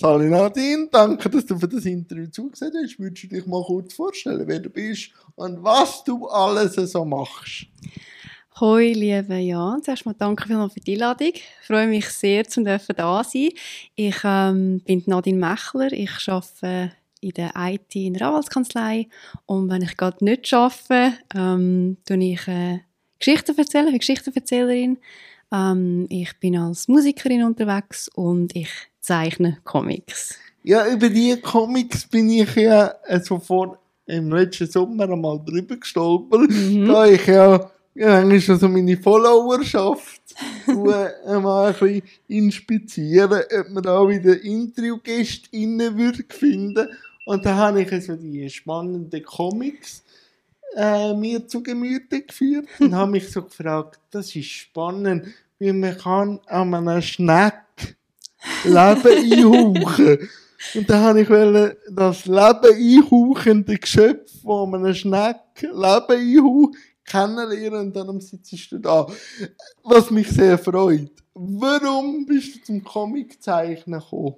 Sali Nadine, danke, dass du für das Interview zugesehen hast. Würdest du dich mal kurz vorstellen, wer du bist und was du alles so machst? Hoi, liebe Jan. Zuerst mal danke vielmals für die Einladung. Ich freue mich sehr, zum dürfen da sein. Ich ähm, bin Nadine Mechler. Ich arbeite in der IT in der Anwaltskanzlei. Und wenn ich gerade nicht arbeite, ähm, tue ich äh, Geschichten erzählen, ich Geschichtenerzählerin. Ähm, ich bin als Musikerin unterwegs und ich zeichne Comics. Ja, über die Comics bin ich ja sofort im letzten Sommer einmal drüber gestolpert, mhm. da ich ja dann ist also meine Followerschaft mal ein bisschen inspizieren, ob man da wieder Interviewgästinnen würde finden. Und da habe ich also die spannenden Comics äh, mir zu Gemüte geführt und habe mich so gefragt, das ist spannend, wie man kann an einer Schneck Leben einhauchen. Und dann habe ich das Leben einhauchende Geschöpf, wo man eine Schneck Leben einhaucht, kennenlernen und dann sitzt du da. Was mich sehr freut. Warum bist du zum Comiczeichnen gekommen?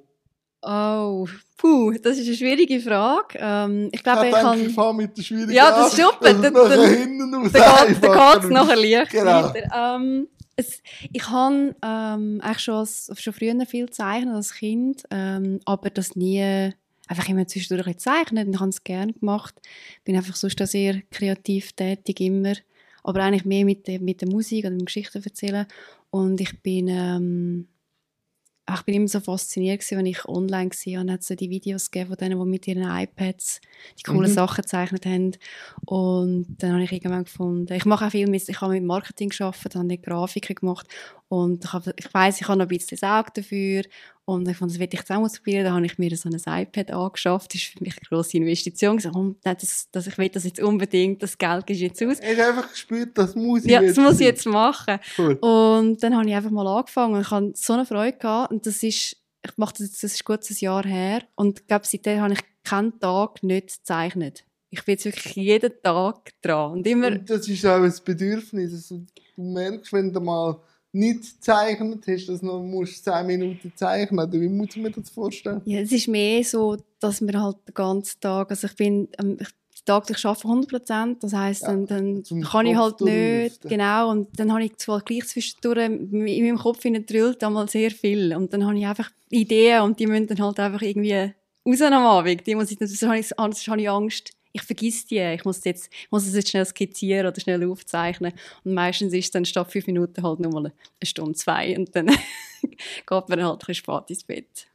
Oh, puh, das ist eine schwierige Frage. Ähm, ich glaube, ich, ich kann... Ich fange mit der schwierigen Ja, das ist super. Dann, dann, dann, dann geht es nachher leicht genau. weiter. Ähm, es, ich habe ähm, schon, als, schon früher viel gezeichnet als Kind, ähm, aber das nie einfach immer zwischendurch ein zeichnen und ich habe es gerne gemacht. Bin einfach sonst sehr kreativ tätig immer, aber eigentlich mehr mit der, mit der Musik und mit Geschichten erzählen und ich bin ähm, ich bin immer so fasziniert gewesen, wenn ich online war und hat so die Videos gegeben von denen, die mit ihren iPads die coolen mhm. Sachen gezeichnet haben. Und dann habe ich irgendwann gefunden, ich mache auch viel mit, ich habe mit Marketing gearbeitet, habe Grafiken gemacht und ich, habe, ich weiss, ich habe noch ein bisschen das Auge dafür und ich fand, das will ich jetzt auch ausprobieren. Da habe ich mir so ein iPad angeschafft. Das ist für mich eine grosse Investition. Ich, oh, das, das, ich will das jetzt unbedingt, das Geld ist jetzt aus. Ich habe einfach gespürt, das muss ich ja, jetzt das muss ich jetzt machen. Cool. Und dann habe ich einfach mal angefangen und ich hatte so eine Freude gehabt. Und das ist, ich mache das jetzt, das ist gut ein Jahr her. Und ich glaube, seitdem habe ich keinen Tag nicht gezeichnet. Ich bin jetzt wirklich jeden Tag dran. Und, immer und das ist auch ein Bedürfnis. Also, du merkst, wenn du mal nicht gezeichnet? Hast, dass du noch 10 Minuten zeichnen? Musst. Wie muss man das vorstellen? Ja, es ist mehr so, dass wir halt den ganzen Tag, also ich bin, ähm, ich tagtäglich arbeite 100 Prozent, das heisst, ja, dann, dann kann ich halt nicht, genau, und dann habe ich zwar gleich zwischendurch, in meinem Kopf drillt einmal sehr viel. Und dann habe ich einfach Ideen und die müssen dann halt einfach irgendwie raus am Abend, die muss ich, sonst habe ich, sonst habe ich Angst, ich vergiss die, ich muss, jetzt, ich muss es jetzt schnell skizzieren oder schnell aufzeichnen. Und meistens ist es dann statt fünf Minuten halt nur mal eine Stunde, zwei und dann geht man halt ein spät ins Bett.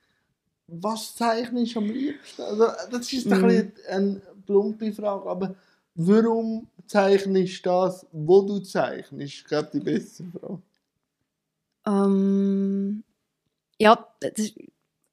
Was zeichnest du am liebsten? Also, das ist ein mm. eine plumpe Frage, aber warum zeichnest du das, wo du zeichnest? Ich glaube, die beste Frage. Um, ähm, ja, das,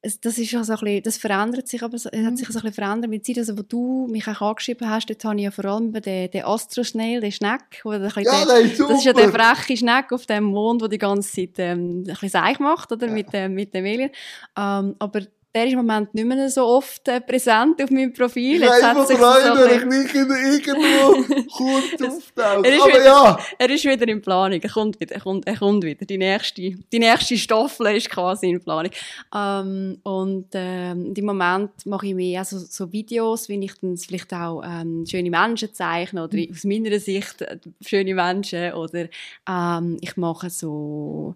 das ist ja so ein bisschen, das verändert sich aber, es hat mhm. sich so ein bisschen verändert mit der Zeit, also wo du mich auch angeschrieben hast, dort habe ich ja vor allem den, den Astroschnell, den Schneck, wo der, ja, der, ist das ist ja der freche Schneck auf dem Mond, der die ganze Zeit ähm, ein bisschen Seich macht, oder, ja. mit, ähm, mit dem Alien. Ähm, aber der ist im Moment nicht mehr so oft äh, präsent auf meinem Profil. Jetzt Nein, hat sich rein, so ich nicht irgendwo kurz auftaucht. Er ist, Aber wieder, ja. er ist wieder in Planung. Er kommt wieder. Er kommt, er kommt wieder. Die nächste, die nächste Staffel ist quasi in Planung. Ähm, und ähm, im Moment mache ich mehr also, so Videos, wie ich dann vielleicht auch ähm, schöne Menschen zeichne oder mhm. aus meiner Sicht äh, schöne Menschen oder ähm, ich mache so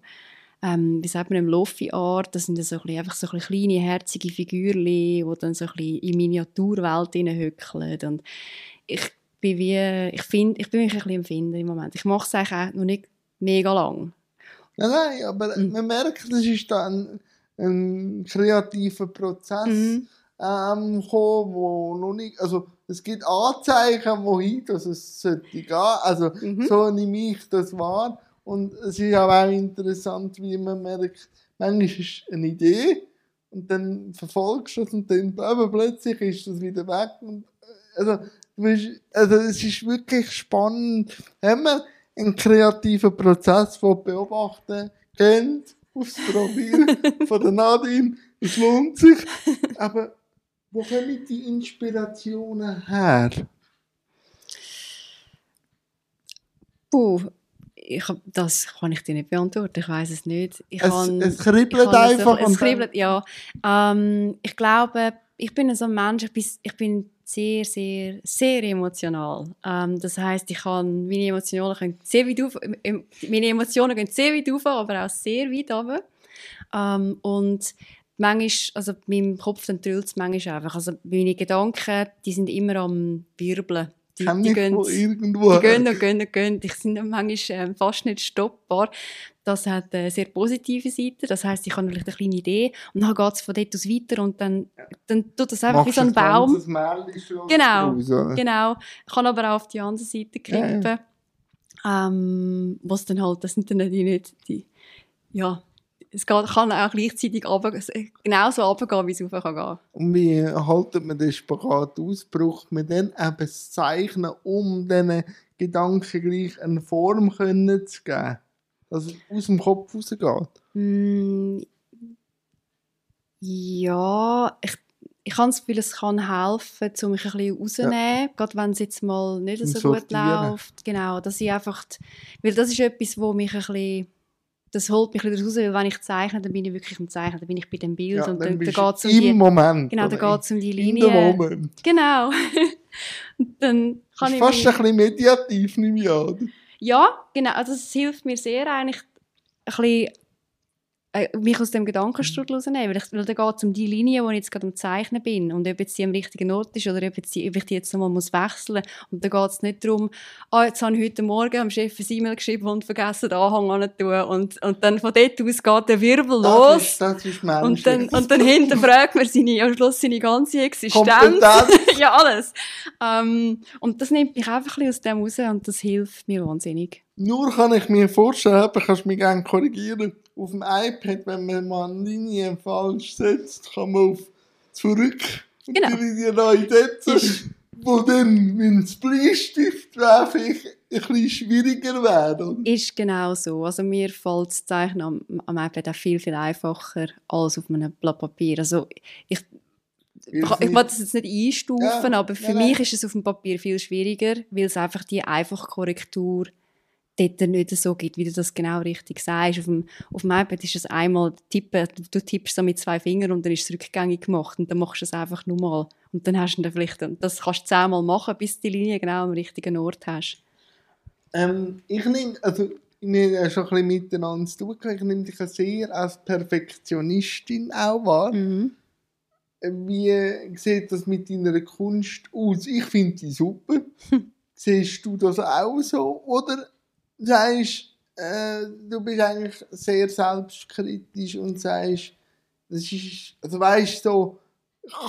ähm, wie sagt man, im Lofi-Art, das sind so ein bisschen, einfach so ein kleine, herzige Figürchen, die dann so ein bisschen in Miniaturwelt hineinhückeln und ich bin wie, ich finde, ich bin mich ein bisschen empfinden im Moment. Ich mache es eigentlich auch noch nicht mega lang. Nein, nein, aber mhm. man merkt, das ist dann ein kreativer Prozess mhm. ähm, gekommen, wo noch nicht, also es gibt Anzeichen, wohin dass es sollte gehen, also mhm. so nehme ich das wahr und es ist auch interessant, wie man merkt, manchmal ist eine Idee und dann verfolgst du es und dann aber plötzlich ist es wieder weg. Und, äh, also, bist, also es ist wirklich spannend, wenn man einen kreativen Prozess von beobachten kennt, ausprobieren von der Nadine, es lohnt sich. Aber wo kommen die Inspirationen her? Puh, ich, das kann ich dir nicht beantworten. Ich weiß es nicht. Ich es, kann, es kribbelt einfach. So, es kribbelt, ja. Ähm, ich glaube, ich bin so ein Mensch, ich bin, ich bin sehr, sehr, sehr emotional. Ähm, das heißt, ich kann meine Emotionen können sehr weit auf, meine Emotionen gehen sehr weit auf, aber auch sehr weit runter. Ähm, und manchmal, also in meinem Kopf dann trüllt es manchmal einfach. Also meine Gedanken, die sind immer am Wirbeln. Die, die, gehen, irgendwo die gehen und gehen und gehen. Die sind manchmal äh, fast nicht stoppbar. Das hat eine sehr positive Seite. Das heisst, ich habe vielleicht eine kleine Idee und dann geht es von dort aus weiter und dann, dann tut das einfach Machst wie so ein Baum. Genau, raus, genau. Ich kann aber auch auf die andere Seite kippen. Ja, ja. Ähm, was dann halt, das sind dann die nicht die, ja, es kann auch gleichzeitig runter, genauso runtergehen, wie es rauf kann gehen. Und wie haltet man den Spagat aus? Braucht man dann eben das Zeichnen, um diesen Gedanken gleich eine Form können zu geben? Dass es aus dem Kopf rausgeht? Mm, ja, ich, ich habe das Gefühl, es kann helfen, um mich ein bisschen rauszunehmen, ja. gerade wenn es jetzt mal nicht so Sortieren. gut läuft. Genau, dass ich einfach, weil das ist etwas, wo mich ein bisschen das holt mich wieder raus, weil wenn ich zeichne, dann bin ich wirklich am Zeichnen, dann bin ich bei dem Bild ja, und dann, dann, dann geht es um die... Moment. Genau, dann geht es um die Linie. In dem Moment. Genau. dann kann das ist ich fast mich... ein bisschen mediativ, nehme ich an. Ja, genau, also es hilft mir sehr eigentlich ein bisschen äh, mich aus dem Gedankenstrudel rausnehmen, weil, ich, weil da geht es um die Linie, wo ich jetzt gerade am Zeichnen bin und ob jetzt die am richtigen Ort ist oder ob, jetzt die, ob ich die jetzt nochmal muss wechseln muss. Und da geht es nicht darum, ah, jetzt habe ich heute Morgen am Chef ein E-Mail geschrieben und vergessen, den Anhang anzutun und, und dann von dort aus geht der Wirbel das los. Ist, das ist und dann, und dann hinterfragt man seine, am Schluss seine ganze Existenz. ja, alles. Ähm, und das nimmt mich einfach ein bisschen aus dem raus und das hilft mir wahnsinnig. Nur kann ich mir vorstellen, aber kannst mich gerne korrigieren, auf dem iPad, wenn man mal eine Linie falsch setzt, kann man auf zurück genau. die Linie neu setzen, wo dann, wenn es Bleistift wäre, vielleicht ein bisschen schwieriger wäre. Ist genau so. Also mir fällt das Zeichnen am, am iPad auch viel, viel einfacher als auf einem Blatt Papier. Also ich, ich, ich will das jetzt nicht einstufen, ja, aber für ja, mich ist es auf dem Papier viel schwieriger, weil es einfach die einfache Korrektur dort nicht so gibt, wie du das genau richtig sagst. Auf dem, auf dem iPad ist es einmal tippen, du tippst so mit zwei Fingern und dann ist es rückgängig gemacht und dann machst du es einfach nur mal. Und dann hast du dann vielleicht, das kannst du zehnmal machen, bis du die Linie genau am richtigen Ort hast. Ähm, ich nehme, also wir haben schon ein bisschen miteinander zu tun, ich nehme dich sehr als Perfektionistin auch wahr. Mhm. Wie sieht das mit deiner Kunst aus? Ich finde die super. Siehst du das auch so? Oder sagst, äh, du bist eigentlich sehr selbstkritisch und sagst, das ist, also weißt so,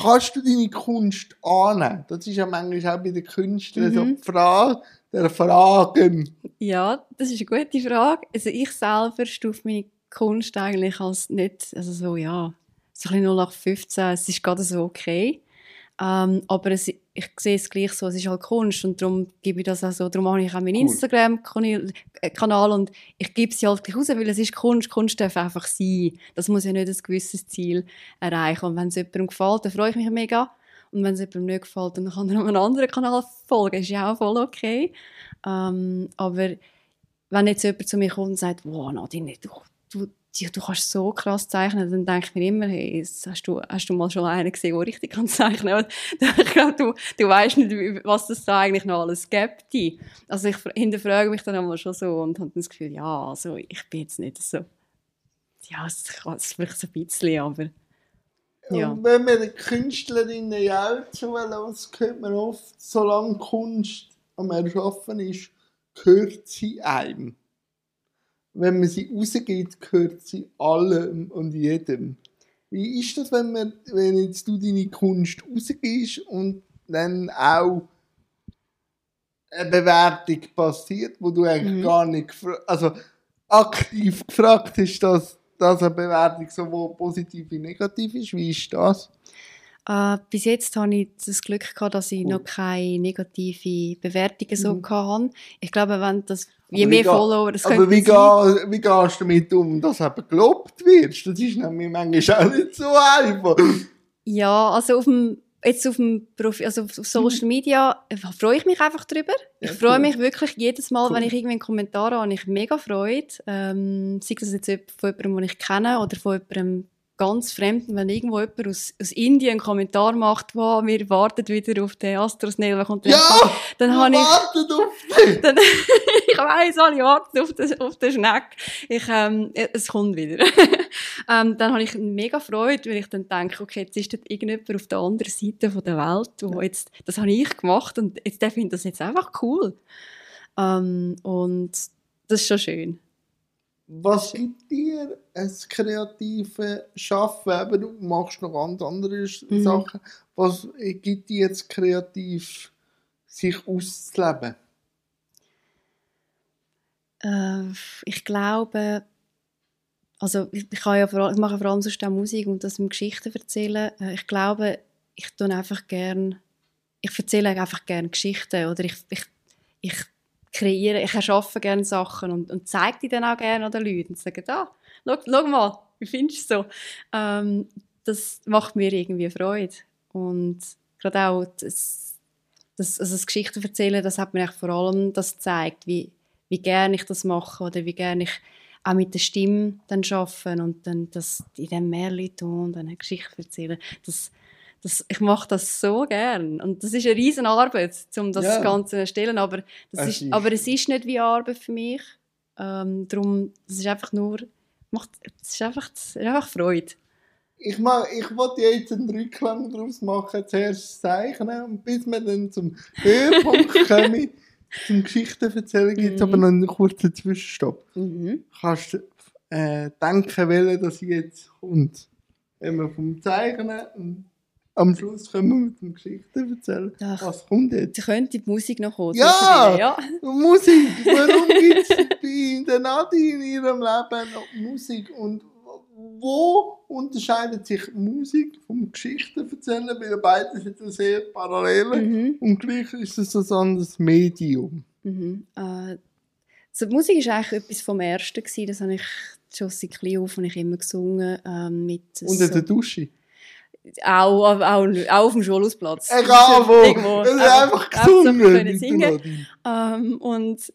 kannst du deine Kunst annehmen? Das ist ja manchmal auch bei den Künstlern mhm. so die Frage der Fragen. Ja, das ist eine gute Frage. Also ich selber stufe meine Kunst eigentlich als nicht, also so, ja, so ein bisschen 0815, es ist gerade so okay. Ähm, aber es, ich sehe es gleich so, es ist halt Kunst und darum gebe ich das auch so, darum habe ich auch meinen cool. Instagram-Kanal und ich gebe sie halt gleich raus, weil es ist Kunst, Kunst darf einfach sein. Das muss ja nicht ein gewisses Ziel erreichen und wenn es jemandem gefällt, dann freue ich mich mega und wenn es jemandem nicht gefällt, dann kann er einem anderen Kanal folgen, ist ja auch voll okay. Ähm, aber wenn jetzt jemand zu mir kommt und sagt, wow, Nadine, du, du du kannst so krass zeichnen, dann denke ich mir immer, hey, hast du, hast du mal schon einen gesehen, der richtig kann zeichnen kann? ich glaube, du, du weißt nicht, was das da eigentlich noch alles gibt. Also ich hinterfrage mich dann einmal schon so und habe das Gefühl, ja, also ich bin jetzt nicht so, ja, es ist vielleicht so ein bisschen, aber ja. Und wenn man Künstlerinnen ja auch zulässt, hört man oft, solange Kunst am Erschaffen ist, gehört sie einem wenn man sie rausgeht, gehört sie allem und jedem. Wie ist das, wenn, man, wenn jetzt du deine Kunst rausgehst und dann auch eine Bewertung passiert, wo du eigentlich mhm. gar nicht also aktiv gefragt hast, dass, dass eine Bewertung sowohl positiv wie negativ ist? Wie ist das? Uh, bis jetzt hatte ich das Glück gehabt, dass ich cool. noch keine negative Bewertungen so mhm. hatte. Ich glaube, wenn das je mehr Follower das Aber wie, geh, wie gehst du damit um, dass eben gelobt wirst? Das ist nämlich manchmal auch nicht so einfach. Ja, also auf dem, jetzt auf dem Profi also auf Social Media freue ich mich einfach drüber. Ich freue mich wirklich jedes Mal, Cool. wenn ich irgendwie einen Kommentar habe, habe ich mega Freude. Ähm, sei das jetzt von jemandem, den ich kenne oder von jemandem ganz Fremden, wenn irgendwo jemand aus, aus Indien einen Kommentar macht, wow, wir warten wieder auf den Astrosnail, wann kommt der? Ja! dann wir habe ich auf dich! dann, ich weiss, alle warten auf den, auf den Schneck. Ich, ähm, es kommt wieder. ähm, dann habe ich mega Freude, weil ich dann denke, okay, jetzt ist dort irgendjemand auf der anderen Seite von der Welt, wo jetzt, das habe ich gemacht und jetzt, der findet das jetzt einfach cool. Ähm, und das ist schon schön. Was gibt dir ein kreatives Schaffen? Eben, du machst noch ganz andere Mhm. Sachen. Was gibt dir jetzt kreativ, sich auszuleben? Äh, ich glaube, also ich, ich, ja vor, allem- ich mache vor allem sonst auch Musik und das mit Geschichten erzählen. Äh, ich glaube, ich tue einfach gern, ich erzähle einfach gern Geschichten oder ich, ich, ich kreiere, ich erschaffe gerne Sachen und, und zeige die dann auch gerne an den Leuten und sage, da, schau, schau mal, wie findest du so? Ähm, das macht mir irgendwie Freude und gerade auch das, das, also das Geschichten erzählen, das hat mir eigentlich vor allem das gezeigt, wie, wie gerne ich das mache oder wie gerne ich auch mit der Stimme dann arbeite und dann das in dem Märchen tun und dann eine Geschichte erzählen. Das, das, ich mache das so gern und das ist eine riesen Arbeit, um das Ja. Ganze zu erstellen, aber, das Es ist, aber es ist nicht wie Arbeit für mich. Ähm, darum, das ist einfach nur, macht, es ist einfach, es ist einfach Freude. Ich, mach, ich wollte jetzt einen Rückklang daraus machen, zuerst zeichnen und bis wir dann zum Höhepunkt kommen, zum Geschichten erzählen, gibt es Mhm. aber noch einen kurzen Zwischenstopp. Mhm. Kannst du äh, denken, welche das jetzt kommt? Wenn wir vom Zeichnen und am Schluss kommen wir mit dem Geschichten erzählen. Ach. Was kommt jetzt? Sie könnte die Musik noch kommen. Ja! ja. Musik! Warum gibt es bei der Nadine in ihrem Leben noch Musik? Und wo unterscheidet sich Musik vom Geschichten erzählen? Weil beide sind ja sehr parallel. Mhm. Und gleich ist es ein anderes Medium. Mhm. Äh, so, die Musik war eigentlich etwas vom Ersten. Gewesen. Das habe ich schon seit klein auf und ich immer gesungen. Ähm, mit Unter so, der Dusche. Auch, auch, auch, auf dem Schulhausplatz. Egal wo! Irgendwo. Es ist Einfach- gesungen. singen. Ähm, und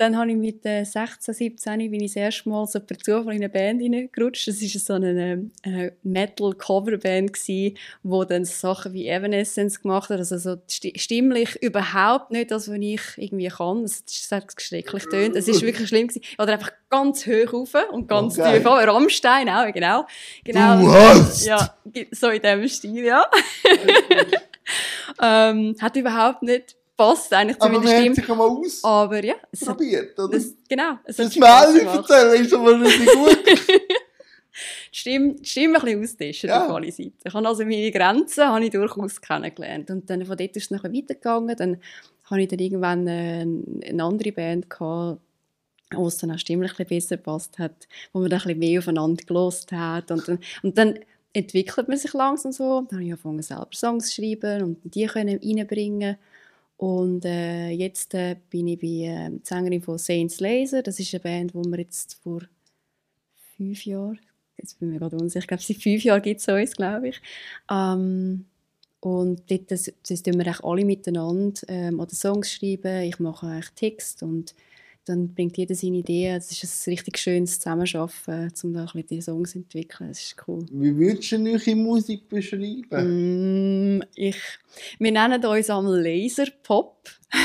dann habe ich mit äh, 16, 17 bin ich das erste Mal so per Zufall in eine Band hineingerutscht. Das war so eine äh, Metal-Coverband, die dann Sachen wie Evanescence gemacht hat. Also so sti stimmlich überhaupt nicht das, was ich irgendwie kann. Es hat schrecklich tönt. Es ist wirklich schlimm gewesen. Oder einfach ganz hoch rauf und ganz geil. tief runter. Rammstein auch, genau. genau. Du hast! Ja, so in diesem Stil, ja. ähm, hat überhaupt nicht gepasst, eigentlich zu Aber meiner man hat Stimme. sich ausprobiert, Aber ja, es hat, oder? das, genau. Es Das gemacht. erzählen ist aber nicht gut. Die Stimme, die Stimme ein bisschen austauschen Ja. auf alle Seiten. Ich habe also meine Grenzen habe ich durchaus kennengelernt. Und dann von dort ist es bisschen weitergegangen. Dann habe ich dann irgendwann eine andere Band gehabt, wo es dann auch stimmlich ein bisschen besser gepasst hat, wo man dann ein bisschen mehr aufeinander gelost hat. Und dann, und dann entwickelt man sich langsam so. Dann habe ich angefangen, selber Songs zu schreiben und die können reinbringen. Und äh, jetzt äh, bin ich bei äh, Sängerin von Saints Laser. Das ist eine Band, wo wir jetzt vor fünf Jahren, jetzt bin ich gerade unsicher, ich glaube, seit fünf Jahren gibt es uns, glaube ich. Ähm, und dort das, das tun wir alle miteinander ähm, oder Songs schreiben. Ich mache eigentlich Text und dann bringt jeder seine Ideen. Es ist ein richtig schönes Zusammenarbeiten, um da ein bisschen die Songs zu entwickeln. Das ist cool. Wie würdest du eure Musik beschreiben? Mm, ich, wir nennen uns einmal Laserpop.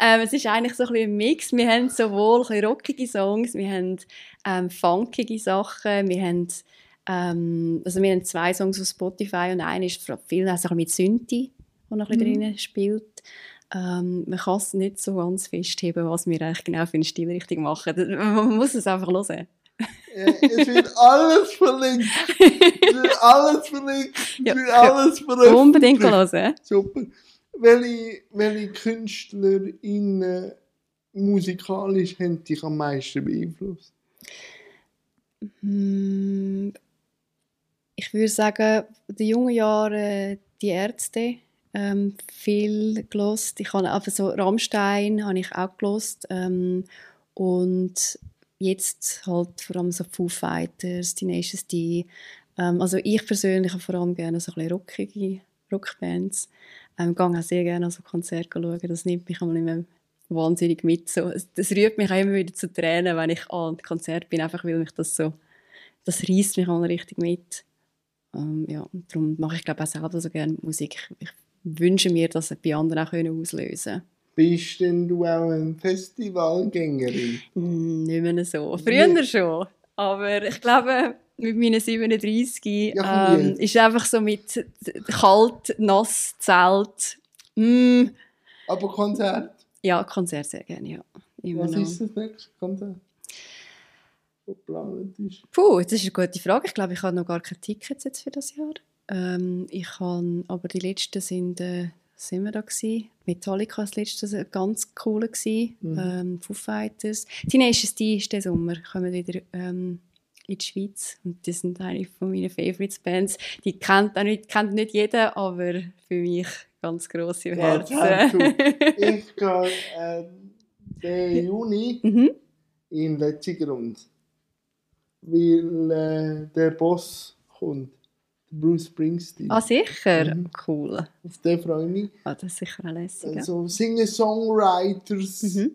ähm, es ist eigentlich so ein, ein Mix. Wir haben sowohl ein rockige Songs, wir haben ähm, funkige Sachen, wir haben, ähm, also wir haben zwei Songs auf Spotify und einer ist vor- viel also mit Synthi, der noch ein bisschen drin spielt. Ähm, man kann es nicht so ganz festheben, was wir eigentlich genau für eine Stilrichtung machen. Man muss es einfach hören. Äh, es wird alles verlinkt. Es wird alles verlinkt. Es Ja. wird alles veröffentlicht. Unbedingt hören. Super. Welche, welche KünstlerInnen musikalisch haben dich am meisten beeinflusst? Hm, Ich würde sagen, in den jungen Jahren die Ärzte ähm, viel gelost. Ich habe aber so Rammstein habe ich auch gelost ähm, und jetzt halt vor allem so Foo Fighters, Tenacious D, Ähm, also ich persönlich habe vor allem gerne so ein bisschen rockige Rockbands. Ähm, ich gehe auch sehr gerne an Konzerte schauen. Das nimmt mich einmal immer wahnsinnig mit. So, das rührt mich auch immer wieder zu Tränen, wenn ich an Konzert bin, einfach weil mich das so, das reißt mich einmal richtig mit. Ähm, ja, darum mache ich glaube auch selber so gerne Musik. Ich wünsche mir, dass es bei anderen auch auslösen können. Bist denn du auch eine Festivalgängerin? Mm, nicht mehr so. Früher nee. schon. Aber ich glaube, mit meinen 37 ja, ähm, ist einfach so mit kalt, nass, Zelt. Mm. Aber Konzert? Ja, Konzert sehr gerne, ja. Immer Was noch. ist das nächste Konzert? geplant ist? Puh, das ist eine gute Frage. Ich glaube, ich habe noch gar keine Tickets jetzt für das Jahr. Ähm, ich habe, aber die letzten sind, äh, sind wir da gewesen. Metallica das letzte ganz cool gewesen. Mhm. Ähm, Foo Fighters. Teenage D ist der Sommer, kommen wieder ähm, in die Schweiz und das sind eine von meinen Favorites Bands. Die kennt auch nicht, kennt nicht jeder, aber für mich ganz grosse im ja, Herzen. ich gehe äh, den Juni mhm. in Letzigrund, weil äh, der Boss kommt. Bruce Springsteen. Ah, sicher? Mhm. Cool. Auf den freue ich mich. Ah, das ist sicher auch lässig. Also, Singer-Songwriters mhm.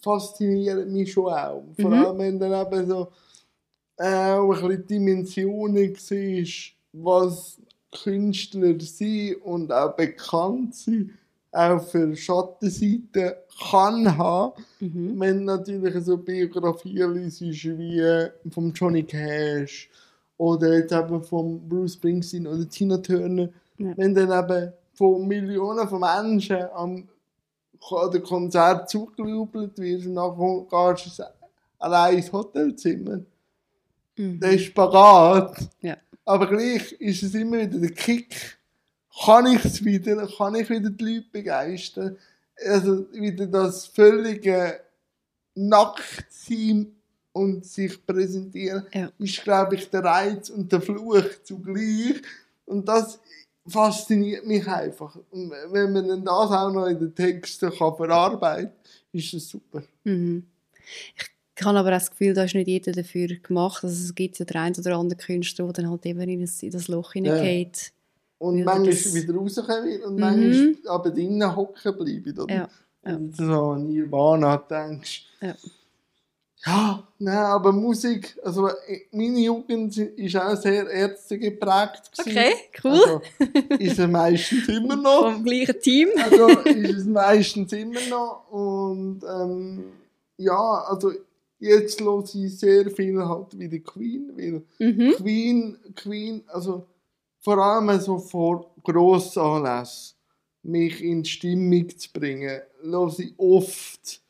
faszinieren mich schon auch. Vor mhm. allem, wenn dann eben so äh, auch ein bisschen Dimensionen siehst, was Künstler sind und auch bekannt sind, auch für Schattenseiten kann haben. Mhm. Wenn natürlich so Biografien liest wie von Johnny Cash oder jetzt eben von Bruce Springsteen oder Tina Turner, ja. wenn dann eben von Millionen von Menschen am an Konzert zugejubelt wird und nachher gehst du allein ins Hotelzimmer. Mhm. Der ist Spagat. Ja. Aber gleich ist es immer wieder der Kick. Kann ich es wieder? Kann ich wieder die Leute begeistern? Also wieder das völlige Nacktsein und sich präsentieren, ja. ist, glaube ich, der Reiz und der Fluch zugleich. Und das fasziniert mich einfach. Und wenn man dann das auch noch in den Texten kann verarbeiten kann, ist das super. Mhm. Ich habe aber auch das Gefühl, da ist nicht jeder dafür gemacht. Also es gibt ja der ein oder andere Künstler, der dann halt eben in das, in das Loch hineingeht. Ja. Und manchmal das... wieder rauskommen und mhm. manchmal aber drinnen hocken bleiben. Oder? Ja. ja. So an Nirvana denkst. Ja. Ja, nein, aber Musik, also meine Jugend ist auch sehr Ärzte geprägt. Okay, cool. Also, ist es meistens immer noch. Vom gleichen Team. also ist es meistens immer noch. Und ähm, ja, also jetzt höre ich sehr viel halt wie die Queen, weil mhm. Queen, Queen, also vor allem so vor Grossanlässen mich in Stimmung zu bringen, höre ich oft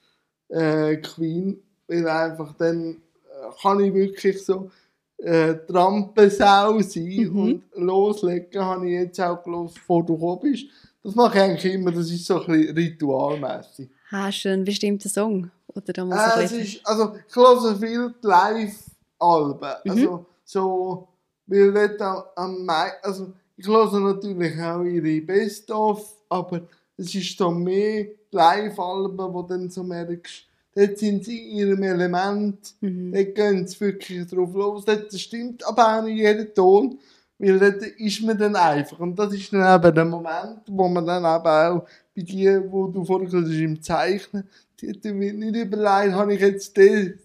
äh, Queen weil einfach dann äh, kann ich wirklich so äh, Trampensau sein mhm. und loslegen habe ich jetzt auch gelesen, bevor du gekommen bist. Das mache ich eigentlich immer, das ist so ein bisschen ritualmäßig. Hast du einen bestimmten Song? Oder da muss äh, es ist, also ich höre viel Live-Alben, mhm. also so, weil dort am meisten, also ich höre natürlich auch ihre Best-of, aber es ist so mehr Live-Alben, wo dann so merkst, dort sind sie in ihrem Element, mhm. dort gehen sie wirklich drauf los, dort stimmt aber auch nicht jeder Ton, weil dort ist man dann einfach, und das ist dann eben der Moment, wo man dann eben auch bei dir, wo du hast, im Zeichnen, dort wird nicht überlegt, habe ich jetzt den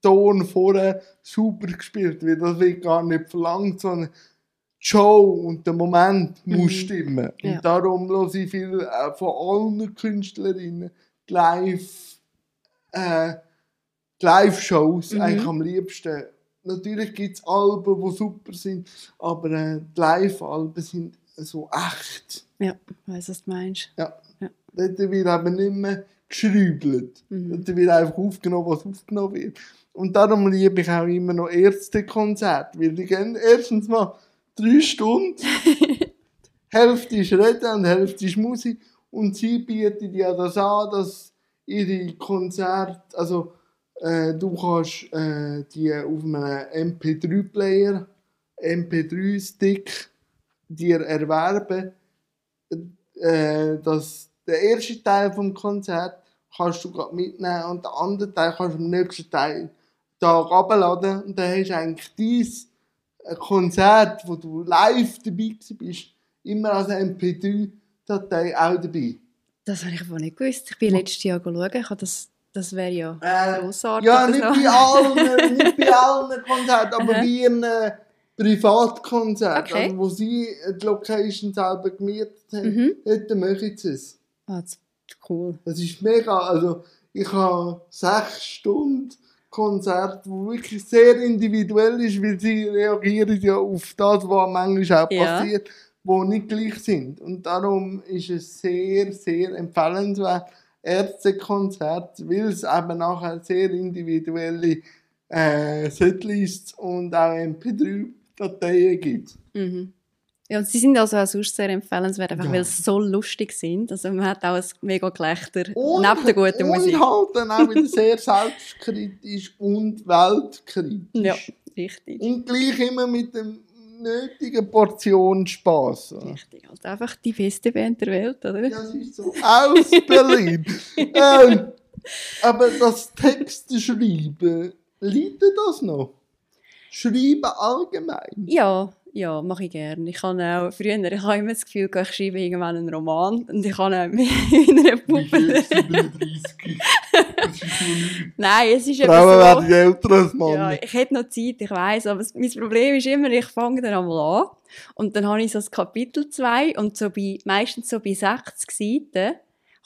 Ton vorher super gespielt, weil das wird gar nicht verlangt, sondern die Show und der Moment mhm. muss stimmen. Ja. Und darum höre ich viel äh, von allen Künstlerinnen live äh, Live-Shows mhm. eigentlich am liebsten. Natürlich gibt es Alben, die super sind, aber äh, die Live-Alben sind so echt. Ja, ich weiss, was du meinst. Ja. ja. Dort wird eben nicht mehr geschrübelt. Mhm. Dort wird einfach aufgenommen, was aufgenommen wird. Und darum liebe ich auch immer noch Ärztekonzerte, weil die gehen erstens mal drei Stunden. Hälfte ist Reden und Hälfte ist Musik. Und sie bieten ja das an, dass ihre Konzerte, also äh, du kannst äh, die auf einem MP3-Player, MP3-Stick dir erwerben. Äh, das, der erste Teil vom Konzert kannst du gerade mitnehmen und den anderen Teil kannst du am nächsten Tag Tag abladen und dann hast du eigentlich ein Konzert, wo du live dabei bist, immer als MP3-Datei auch dabei. Das habe ich aber nicht gewusst. Ich bin letztes Jahr schauen. Ich das, das wäre ja Äh, grossartig. Ja, nicht so. bei allen, nicht bei allen Konzerten, aber bei ihren äh, Privatkonzerten, Okay. also wo sie die Location selber gemietet haben, Mhm. dort machen sie es. Ah, das- cool. Das ist mega, also ich habe sechs Stunden Konzert, wo wirklich sehr individuell ist, weil sie reagieren ja auf das, was manchmal auch Ja. passiert, wo nicht gleich sind. Und darum ist es sehr, sehr empfehlenswert, Ärztekonzert, weil es eben nachher sehr individuelle äh, Setlists und auch MP3-Dateien gibt. Mhm. Ja, und sie sind also auch sonst sehr empfehlenswert, einfach Ja. weil sie so lustig sind. Also man hat auch ein mega Gelächter Und, neben der guten Musik. Und halt dann auch wieder sehr selbstkritisch und weltkritisch. Ja, richtig. Und gleich immer mit der nötigen Portion Spaß. Richtig. Also einfach die beste Band der Welt, oder? Das ist so. Aus Berlin. ähm, aber das Texte schreiben, liegt das noch? Schreiben allgemein. Ja, ja, mache ich gerne. Ich habe auch früher, ich habe immer das Gefühl, ich schreibe irgendwann einen Roman und ich habe auch in einer Puppe. 37. Das ist so nicht. Nein, es ist eben Frauen so. werden älter als Männer. Ja, ich hätte noch Zeit, ich weiß, aber es- mein Problem ist immer, ich fange dann einmal an und dann habe ich so das Kapitel 2 und so bei, meistens so bei 60 Seiten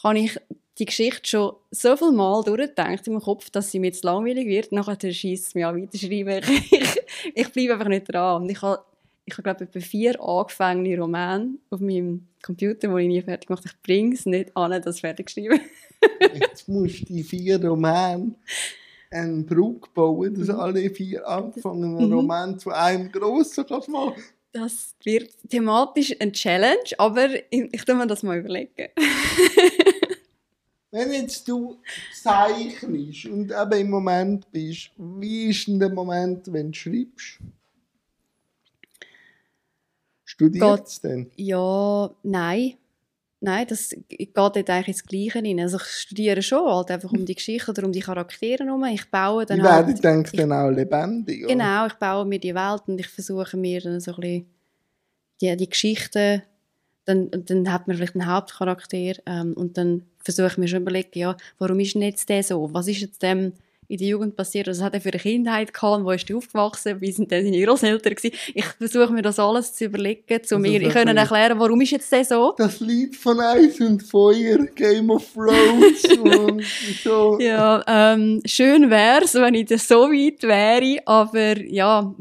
habe ich die Geschichte schon so viel Mal durchgedacht in meinem Kopf, dass sie mir jetzt langweilig wird. Nachher schießt es mich an weiterschreiben. Ich, ich bleibe einfach nicht dran. Und ich habe, ich habe glaube ich, etwa vier angefangene Romane auf meinem Computer, die ich nie fertig gemacht habe. Ich bringe es nicht an, das fertig zu schreiben. Jetzt musst du die vier Romane einen Brug bauen, dass alle vier angefangenen Mhm. Romane zu einem grossen kannst machen. Das wird thematisch eine Challenge, aber ich, ich tu mir das mal überlegen. Wenn jetzt du zeichnest und eben im Moment bist, wie ist denn der Moment, wenn du schreibst? Studierst es denn? Ja, nein. Nein, das geht dort eigentlich ins Gleiche rein. Also ich studiere schon, halt einfach um die Geschichte oder um die Charaktere herum. Ich baue Die dann werden, halt... denke ich, dann auch lebendig. oder? Genau, ich baue mir die Welt und ich versuche mir dann so ein bisschen die, die Geschichten... Dann, dann hat man vielleicht einen Hauptcharakter ähm, und dann versuche ich mir schon überlegen, ja, warum ist denn jetzt der so? Was ist jetzt dem in der Jugend passiert? Was hat er für eine Kindheit gehabt? Wo ist er aufgewachsen? Wie sind denn seine Großeltern gewesen? Ich versuche mir das alles zu überlegen, zu Also mir ich können ein- erklären, warum ist jetzt der so? Das Lied von Eis und Feuer, Game of Thrones und so. Ja, ähm, schön wär's, wenn ich das so weit wäre, aber ja,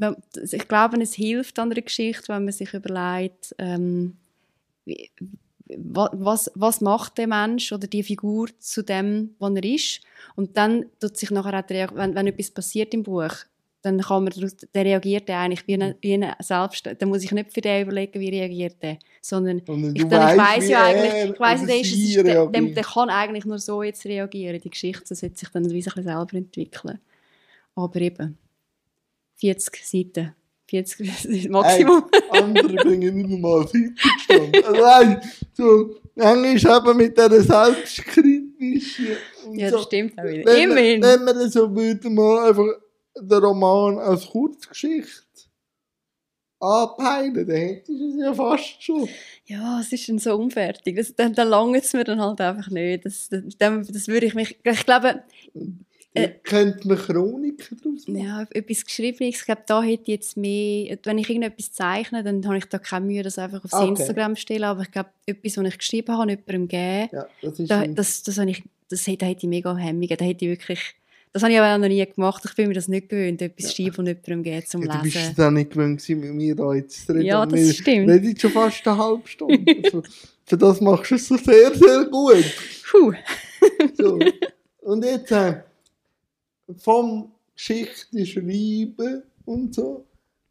ich glaube, es hilft an der Geschichte, wenn man sich überlegt, ähm, wie- was, was macht der Mensch oder die Figur zu dem, was er ist. Und dann tut sich nachher auch, wenn, wenn etwas passiert im Buch, dann kann man, der reagiert der eigentlich wie ein, wie ein selbst, dann muss ich nicht für den überlegen, wie reagiert der, sondern ich, dann, ich wie ja eigentlich, ich weiss, der, ist, ist, der, der, kann eigentlich nur so jetzt reagieren. Die Geschichte sollte sich dann ein bisschen selber entwickeln. Aber eben, 40 Seiten. 40 ist das Maximum. Hey, andere bringen nicht normal Seitenstand. Also, nein, so, manchmal eben mit dieser selbstkritischen ja, so. das stimmt auch wieder. Wenn, Immerhin. wir- wenn das so würden, mal einfach den Roman als Kurzgeschichte anpeilen, dann hättest du es ja fast schon. Ja, es ist dann so unfertig. Das, dann dann langt es mir dann halt einfach nicht. Das, dann- das würde ich mich... Ich glaube, Äh. könnte man Chroniken draus machen. ja, etwas Geschriebenes, ich glaube, da hätte ich jetzt mehr... Wenn ich irgendetwas zeichne, dann habe ich da keine Mühe, das einfach aufs Okay. Instagram zu stellen. Aber ich glaube, etwas, was ich geschrieben habe, jemandem geben, Ja, das ist da, das, das, ich, das hätte, da hätte ich mega Hemmungen. Da hätte ich wirklich... Das habe ich aber auch noch nie gemacht. Ich bin mir das nicht gewöhnt, etwas Ja. schreiben und jemandem geben zum ja, du bist Lesen. da nicht gewöhnt gewesen, mit mir da jetzt zu reden. Ja, das wir stimmt. reden schon fast eine halbe Stunde. Also, für das machst du es so sehr, sehr gut. Puh. So. Und jetzt äh, vom Geschichten schreiben und so,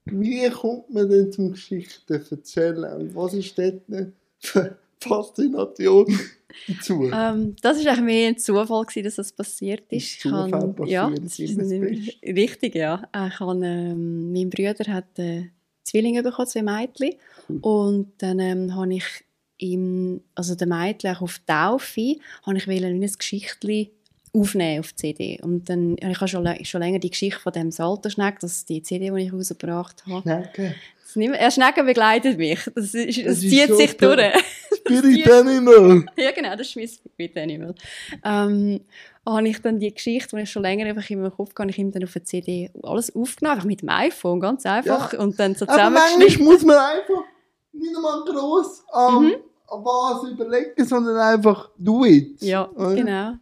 wie kommt man denn zum Geschichten erzählen? Und was ist dort eine Faszination dazu? Ähm, das war mehr ein Zufall, gewesen, dass das passiert ist. Zufall Ich habe- ja, das ist richtig, ja. Ich habe, ähm, mein Bruder hat äh, Zwillinge bekommen, zwei Mädchen. Cool. Und dann ähm, habe ich ihm, also den Mädchen auch auf Taufe, habe ich ein Geschichtchen aufnehmen auf CD. Und dann, ich habe schon, schon länger die Geschichte von dem Salterschneck, das ist die CD, die ich rausgebracht habe. Schnecke. Er Schnecken begleitet mich. Das, ist, das, Das ist zieht so sich durch. Spirit Animal. ja, genau, das ist mein Spirit Animal. Ähm, habe ich dann die Geschichte, die ich schon länger einfach in meinem Kopf hatte, ich ihm dann auf der CD alles aufgenommen, einfach mit dem iPhone, ganz einfach. Ja. Und dann so Aber manchmal muss man einfach nicht einmal gross an, Mhm. an was überlegen, sondern einfach do it. Ja, Oder? genau.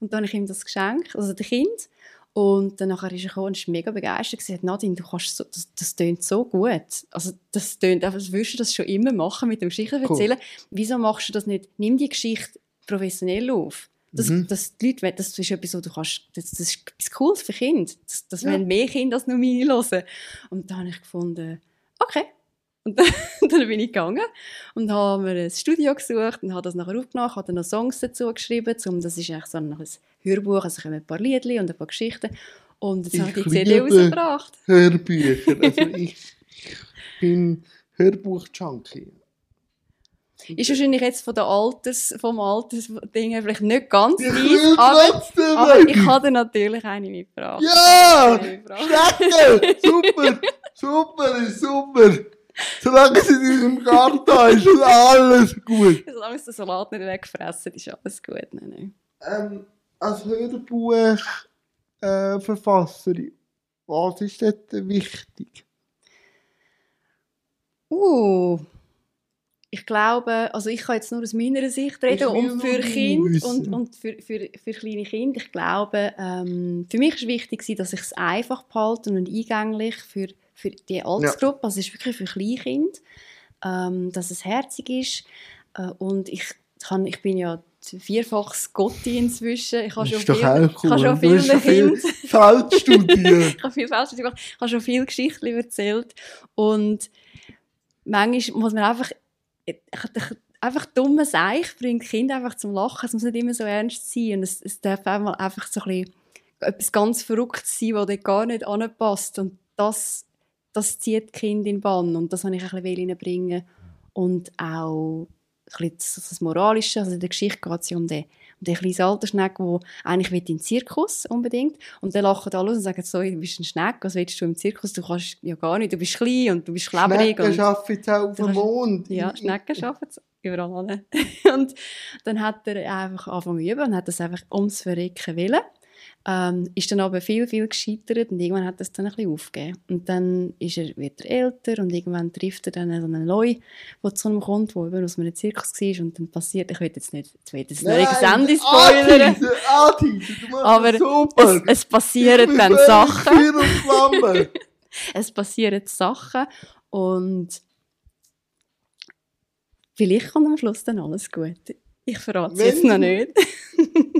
Und dann habe ich ihm das geschenkt, also dem Kind. Und dann nachher ist er gekommen und ist mega begeistert. Er gesagt, Nadine, du kannst so, das, das tönt so gut. Also das tönt einfach, als würdest du das schon immer machen mit dem Geschichten Cool. erzählen. Wieso machst du das nicht? Nimm die Geschichte professionell auf. Das, Mhm. das, die Leute, das ist etwas, du kannst, das, das ist etwas Cooles für Kinder. Das, das Ja. wollen mehr Kinder als nur meine hören. Und dann habe ich gefunden, okay. Und dann, dann bin ich gegangen und habe mir ein Studio gesucht und habe das nachher aufgenommen, habe dann noch Songs dazu geschrieben, um, das ist eigentlich so ein, ein Hörbuch, also kommen ein paar Liedli und ein paar Geschichten. Und jetzt habe ich die CD rausgebracht. Hörbücher. Also ich bin Hörbuch-Junkie. Ist wahrscheinlich jetzt von der Alters, vom Altersding vielleicht nicht ganz will aber, aber ich habe natürlich eine mitgebracht. Ja! Schnecke! Super! Super, super! Solange sie in diesem Garten ist, ist alles gut. Solange es den Salat nicht wegfressen, ist alles gut. Nein, nein. Ähm, als Hörbuchverfasserin, äh, was ist dort wichtig? Uh, ich glaube, also ich kann jetzt nur aus meiner Sicht reden und für Kinder und, und für, für, für kleine Kinder. Ich glaube, ähm, für mich ist wichtig, dass ich es einfach behalte und eingänglich für, für die Altersgruppe. Also es ist wirklich für Kleinkinder, ähm, dass es herzig ist. Äh, und ich, kann, ich bin ja vierfaches Gotti inzwischen. Ich habe schon viel, auch ich habe cool. schon viel Kindern Feldstudien. ich habe viel Fälschung gemacht. Ich habe schon viele Geschichten erzählt. Und manchmal muss man einfach, einfach dumme Seich bringt Kinder einfach zum Lachen. Es muss nicht immer so ernst sein. Und es, es darf einmal einfach so ein bisschen etwas ganz Verrücktes sein, was dort gar nicht anpasst. Und das, das zieht die Kinder in den Bann. Und das wollte ich ein bisschen reinbringen. Und auch ein bisschen das, Moralische. Also in der Geschichte geht es ja um den, um den kleinen Altersschneck, der eigentlich will in den Zirkus unbedingt Und dann lachen alle aus und sagen so, du bist ein Schneck, was willst du im Zirkus? Du kannst ja gar nicht, du bist klein und du bist klebrig. Schnecken arbeiten auf dem Mond. ja, Schnecken arbeiten es überall an. Und dann hat er einfach angefangen zu üben und hat das einfach ums Verrecken willen. Ähm, ist dann aber viel, viel gescheitert und irgendwann hat er es dann ein bisschen aufgegeben. Und dann ist er wieder älter und irgendwann trifft er dann so einen Leu, der zu ihm kommt, der eben aus einem Zirkus war und dann passiert, ich will jetzt nicht, ich will jetzt nicht das Ende spoilern, aber das es, es passieren dann Sachen. Es passieren Sachen und vielleicht kommt am Schluss dann alles gut. Ich verrate es jetzt noch nicht.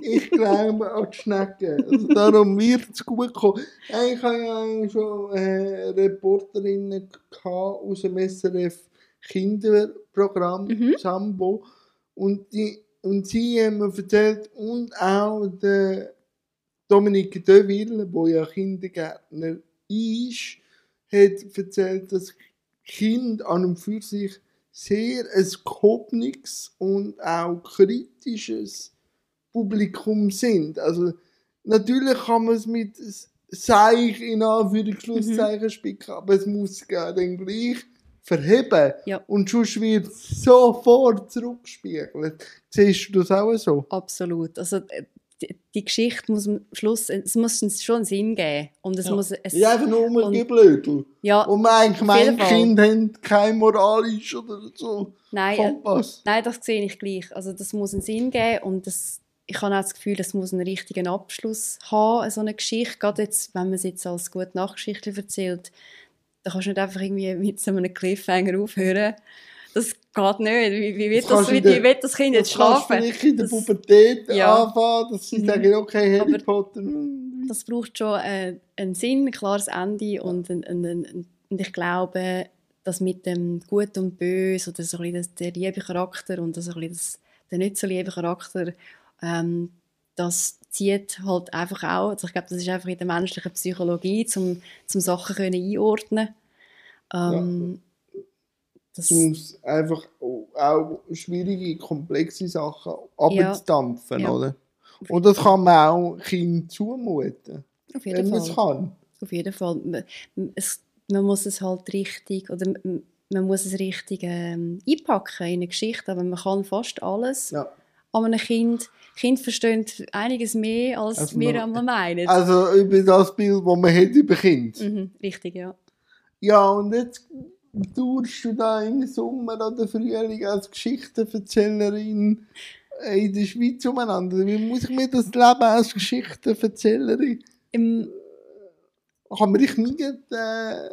ich glaube an die Schnecken. Also darum wird es gut kommen. Ich hatte ja eigentlich schon äh, Reporterinnen aus dem SRF Kinderprogramm Mhm. Sambo. Und, die, und sie haben mir erzählt, und auch der Dominik Deville, der ja Kindergärtner ist, hat erzählt, dass Kinder an und für sich sehr ein gehobenes und auch kritisches Publikum sind. Also natürlich kann man es mit Seich in Anführungszeichen spicken, aber es muss ja dann gleich verheben. Ja. Und sonst wird es sofort zurückgespiegelt. Siehst du das auch so? Absolut. Also äh, die, die Geschichte muss am Schluss, es muss schon einen Sinn geben. Und es Ja. muss, es, Ja, einfach nur und- um Geblödel. ja, Und jeden Fall. Kinder haben kein moralisch oder so nein, äh, Kompass. nein, das sehe ich gleich. Also das muss einen Sinn geben und das, ich habe auch das Gefühl, das muss einen richtigen Abschluss haben, so eine Geschichte. Gerade jetzt, wenn man es jetzt als gute Nachgeschichte erzählt, da kannst du nicht einfach irgendwie mit so einem Cliffhanger aufhören. Das geht nicht. Wie, wie, wird, Das das, wie, der- wird das Kind jetzt Das kannst du schlafen? in der Das- Pubertät ja. anfangen, dass sie Mhm. sagen, okay, Harry Aber- Potter. mm, das braucht schon äh, einen Sinn, ein klares Ende und, ein, ein, ein, und ich glaube, dass mit dem Gut und Böse oder so ein bisschen das, der liebe Charakter und das, ein bisschen das, der nicht so liebe Charakter, ähm, das zieht halt einfach auch, also ich glaube, das ist einfach in der menschlichen Psychologie, zum, zum Sachen können einordnen ähm, das, um einfach auch schwierige, komplexe Sachen abzudampfen, Ja. oder? Und das kann man auch Kindern zumuten, Auf wenn jeden man es Fall. kann. Auf jeden Fall. Man, es, man muss es halt richtig, oder man, muss es richtig ähm, einpacken in eine Geschichte, aber man kann fast alles Ja. an einem Kind. Kind verstehen einiges mehr, als Also wir man- einmal meinen. Also über das Bild, das man hat über Kinder. mhm, richtig, ja. Ja, und jetzt tourst du da im Sommer oder Frühling als Geschichtenverzählerin in der Schweiz umeinander. Wie muss ich mir das Leben als Geschichtenverzählerin? Im, Kann man dich nie äh,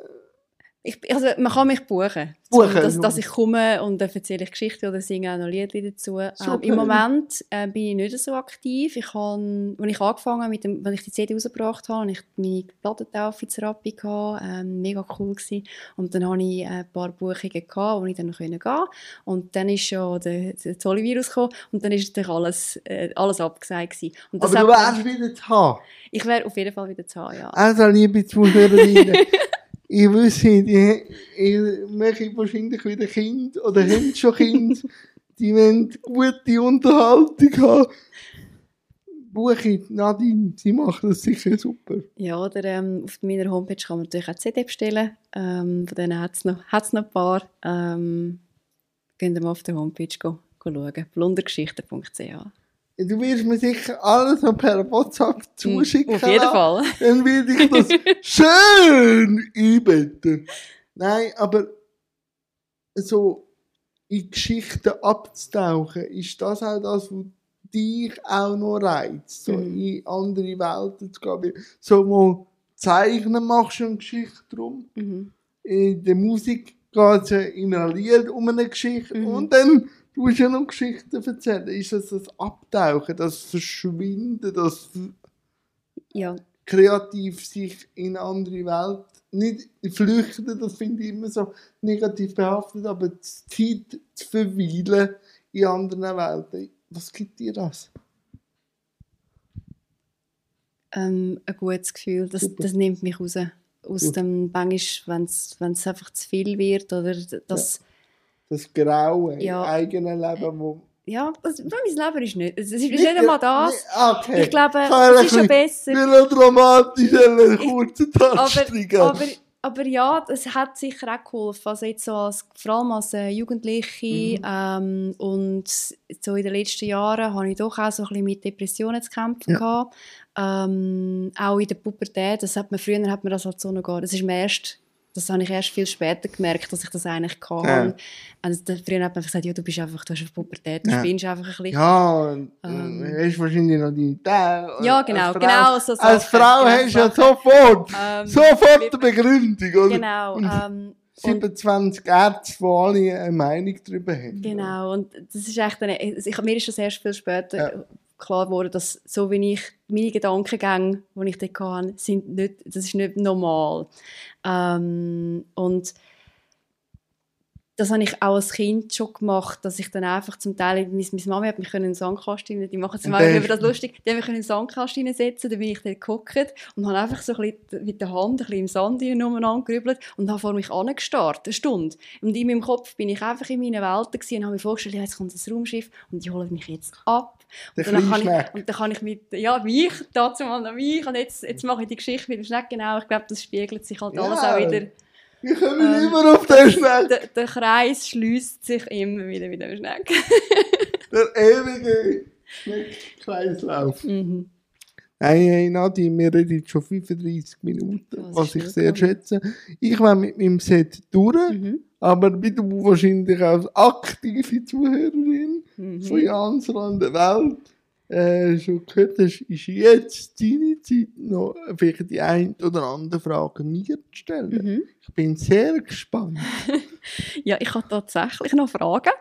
ich, also man kann mich buchen, Buchen, dass, dass ich komme und dann erzähle ich Geschichten oder singe auch noch Lieder dazu. Ähm. Im Moment äh, bin ich nicht so aktiv. Ich habe, als ich angefangen habe, mit dem, als ich die CD rausgebracht habe, habe ich meine Plattentaufe in Therapie gehabt, ähm, mega cool gewesen. Und dann hatte ich äh, ein paar Buchungen gehabt, wo ich dann noch gehen konnte. Und dann ist ja der, der Zollvirus gekommen und dann ist natürlich alles, äh, alles abgesagt gewesen. Und das Aber du wärst wieder zu haben. ich wäre auf jeden Fall wieder zu haben, ja. Also, liebe Zuhörerinnen, ich wüsste, die, ihr möchtet wahrscheinlich wieder Kind oder habt schon Kind, die wollen gute Unterhaltung haben. Buche Nadine, sie macht das sicher super. Ja, oder ähm, auf meiner Homepage kann man natürlich auch CD bestellen. Ähm, von denen hat es noch, hat's noch ein paar. Ähm, könnt ihr mal auf der Homepage go, go schauen. blundergeschichten.ch Du wirst mir sicher alles noch per WhatsApp zuschicken. Auf jeden. Fall. Dann werde ich das schön einbetten. Nein, aber so in Geschichten abzutauchen, ist das auch das, was dich auch noch reizt, so Mhm. in andere Welten zu gehen. So mal zeichnen machst du eine Geschichte drum. Mhm. In der Musik geht es ja in einem Lied um eine Geschichte Mhm. und dann du ja noch Geschichten erzählen. Ist das das Abtauchen, das Verschwinden, das Ja, kreativ sich in eine andere Welt nicht flüchten, das finde ich immer so negativ behaftet, aber die Zeit zu verweilen in anderen Welten, was gibt dir das? ähm, ein gutes Gefühl. Das, Super. das nimmt mich raus. Aus Gut. dem Bangisch, wenn es einfach zu viel wird. Oder das, Das Graue Ja. im eigenen Leben, wo... ja, das, mein Leben ist nicht. Es ist nicht einmal das. Nicht- Okay. Ich glaube, es ist schon ein besser. Melodramatisch einen kurzen Tanzstreik aber, aber, aber ja, es hat sicher auch geholfen. Also jetzt so als, vor allem als äh, Jugendliche Mhm. ähm, und so in den letzten Jahren habe ich doch auch so ein bisschen mit Depressionen zu kämpfen Ja. gehabt. Ähm, auch in der Pubertät, das hat man, früher hat man das halt so noch gar, das ist mir erst, das habe ich erst viel später gemerkt, dass ich das eigentlich kann. Ja. Also, da- früher hat man gesagt, ja, du bist einfach, du hast eine Pubertät, du Ja. spinnst einfach ein bisschen. Ja, und Ähm. äh, hast wahrscheinlich noch deine Tage. Ja, genau, als Frau, genau so Als Frau genau, hast du ja sofort, Ähm, sofort eine Begründung, oder? Genau. Und Ähm, und- 27 Ärzte, die alle eine Meinung darüber haben. Genau, und das ist echt eine, also ich, mir ist das erst viel später Ja. Klar geworden, dass so wie ich meine Gedankengänge, die ich dort hatte, sind nicht, das ist nicht normal. Ähm, und das habe ich auch als Kind schon gemacht, dass ich dann einfach zum Teil, meine, meine Mama hat mich in den Sandkasten, die machen Beispiel dann über das lustig, die haben mich in den Sandkasten setzen, dann bin ich dort gehockt und habe einfach so ein bisschen mit der Hand ein bisschen im Sand umeinander gerübelt und habe vor mich angestarrt, eine Stunde. Und in meinem Kopf bin ich einfach in meiner Welt und habe mir vorgestellt, jetzt kommt das Raumschiff und die holen mich jetzt ab. Und dann, kann ich, und dann kann ich mit, ja, mich, dazu mal noch mich, und jetzt, jetzt mache ich die Geschichte mit dem Schneck, genau, ich glaube, das spiegelt sich halt Ja. alles auch wieder. Wir kommen Ähm, immer auf den Schneck. Der, der Kreis schließt sich immer wieder mit dem Schneck. Der ewige Schneckkreislauf. Mhm. Nein, hey, Nadine, wir reden jetzt schon 35 Minuten, Das was ich sehr Mann. schätze. Ich war mit meinem Set durch, Mhm. aber wie du wahrscheinlich als aktive Zuhörerin von Mhm. Jans an der Welt äh, schon gehört hast, ist jetzt deine Zeit noch vielleicht die ein oder andere Frage mir zu stellen. Mhm. Ich bin sehr gespannt. Ja, ich habe tatsächlich noch Fragen.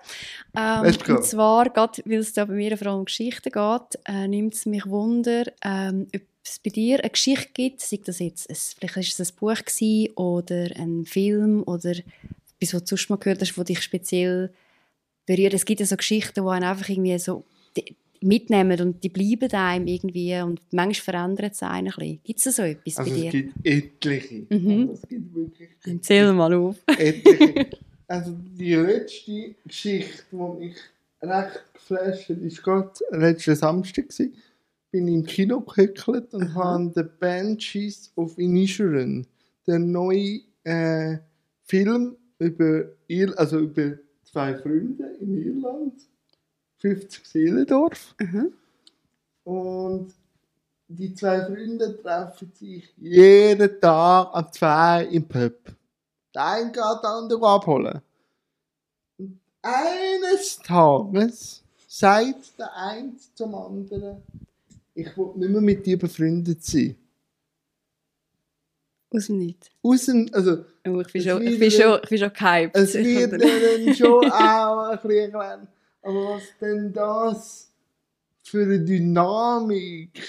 Ähm, und zwar, gerade weil es da bei mir vor allem um Geschichten geht, äh, nimmt es mich Wunder, ähm, ob es bei dir eine Geschichte gibt, sei das jetzt, ein, vielleicht ist es ein Buch gewesen, oder ein Film oder etwas, was du sonst mal gehört hast, das dich speziell berührt. Es gibt ja so Geschichten, die einen einfach irgendwie so mitnehmen und die bleiben einem irgendwie und manchmal verändern sie einen ein bisschen. Gibt es so etwas Also bei es dir? gibt etliche. Mhm. Also es gibt wirklich Erzähl mal auf. etliche. Also die letzte Geschichte, die mich recht geflasht hat, war gerade letzten Samstag. gewesen. bin ich im Kino gehöckelt und habe The Banshees of Inisherin, den neuen äh, Film über, Ir also über zwei Freunde in Irland, 50 Seelendorf. Mhm. Und die zwei Freunde treffen sich jeden Tag am zwei im Pub. Der eine geht den anderen abholen. Und eines Tages sagt der eine zum anderen, ich will nicht mehr mit dir befreundet sein. Aus dem Nichts. Aus dem, also, Oh, ich bin schon, ich bin schon, ich bin schon gehypt. es wird dann schon auch ein bisschen erklären. Aber was denn das für eine Dynamik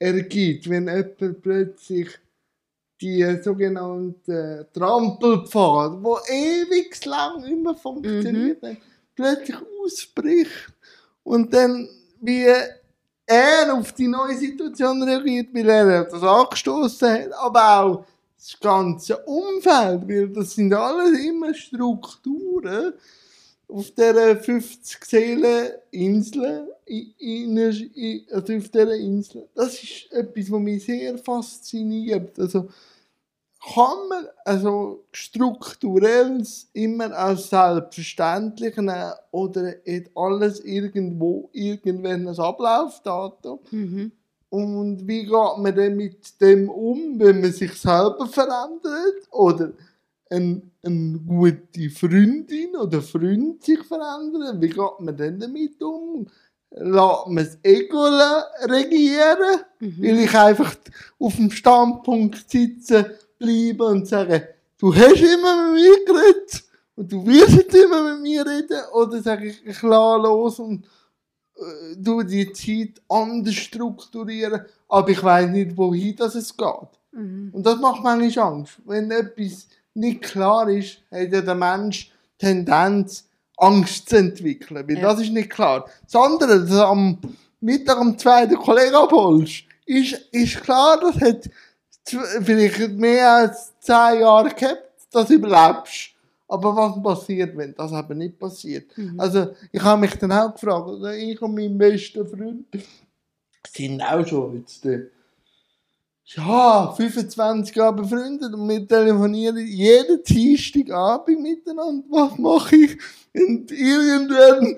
ergibt, wenn jemand plötzlich die sogenannten Trampelpfade, die ewig lang immer funktioniert haben, plötzlich ausbricht und dann wie er auf die neue Situation reagiert, weil er das angestoßen hat, aber auch das ganze Umfeld, weil das sind alles immer Strukturen auf dieser 50 Seelen Insel, i- inner- i- also auf dieser Insel. Das ist etwas, was mich sehr fasziniert. Also kann man also strukturelles immer als selbstverständlich nehmen oder hat alles irgendwo irgendwann ein Ablaufdatum? Mhm. Und wie geht man denn mit dem um, wenn man sich selber verändert? Oder eine, eine gute Freundin oder Freund sich verändern? Wie geht man denn damit um? Lässt man das Ego regieren? Will ich einfach auf dem Standpunkt sitzen bleiben und sagen, du hast immer mit mir geredet und du wirst jetzt immer mit mir reden? Oder sage ich, lasse los und äh, du die Zeit anders strukturieren, aber ich weiß nicht, wohin das es geht. Mhm. Und das macht manchmal Angst. Wenn etwas nicht klar ist, hat ja der Mensch Tendenz, Angst zu entwickeln. Weil Ja. das ist nicht klar. Das andere, dass am Mittag am zweiten Kollegen abholst, ist, ist klar, das hat vielleicht mehr als zehn Jahre gehabt, dass du überlebst. Aber was passiert, wenn das eben nicht passiert? Mhm. Also, ich habe mich dann auch gefragt, ich und mein bester Freund sind auch schon jetzt, äh, ja, 25 Jahre befreundet und wir telefonieren jeden Dienstagabend miteinander. Was mache ich? Und irgendwann,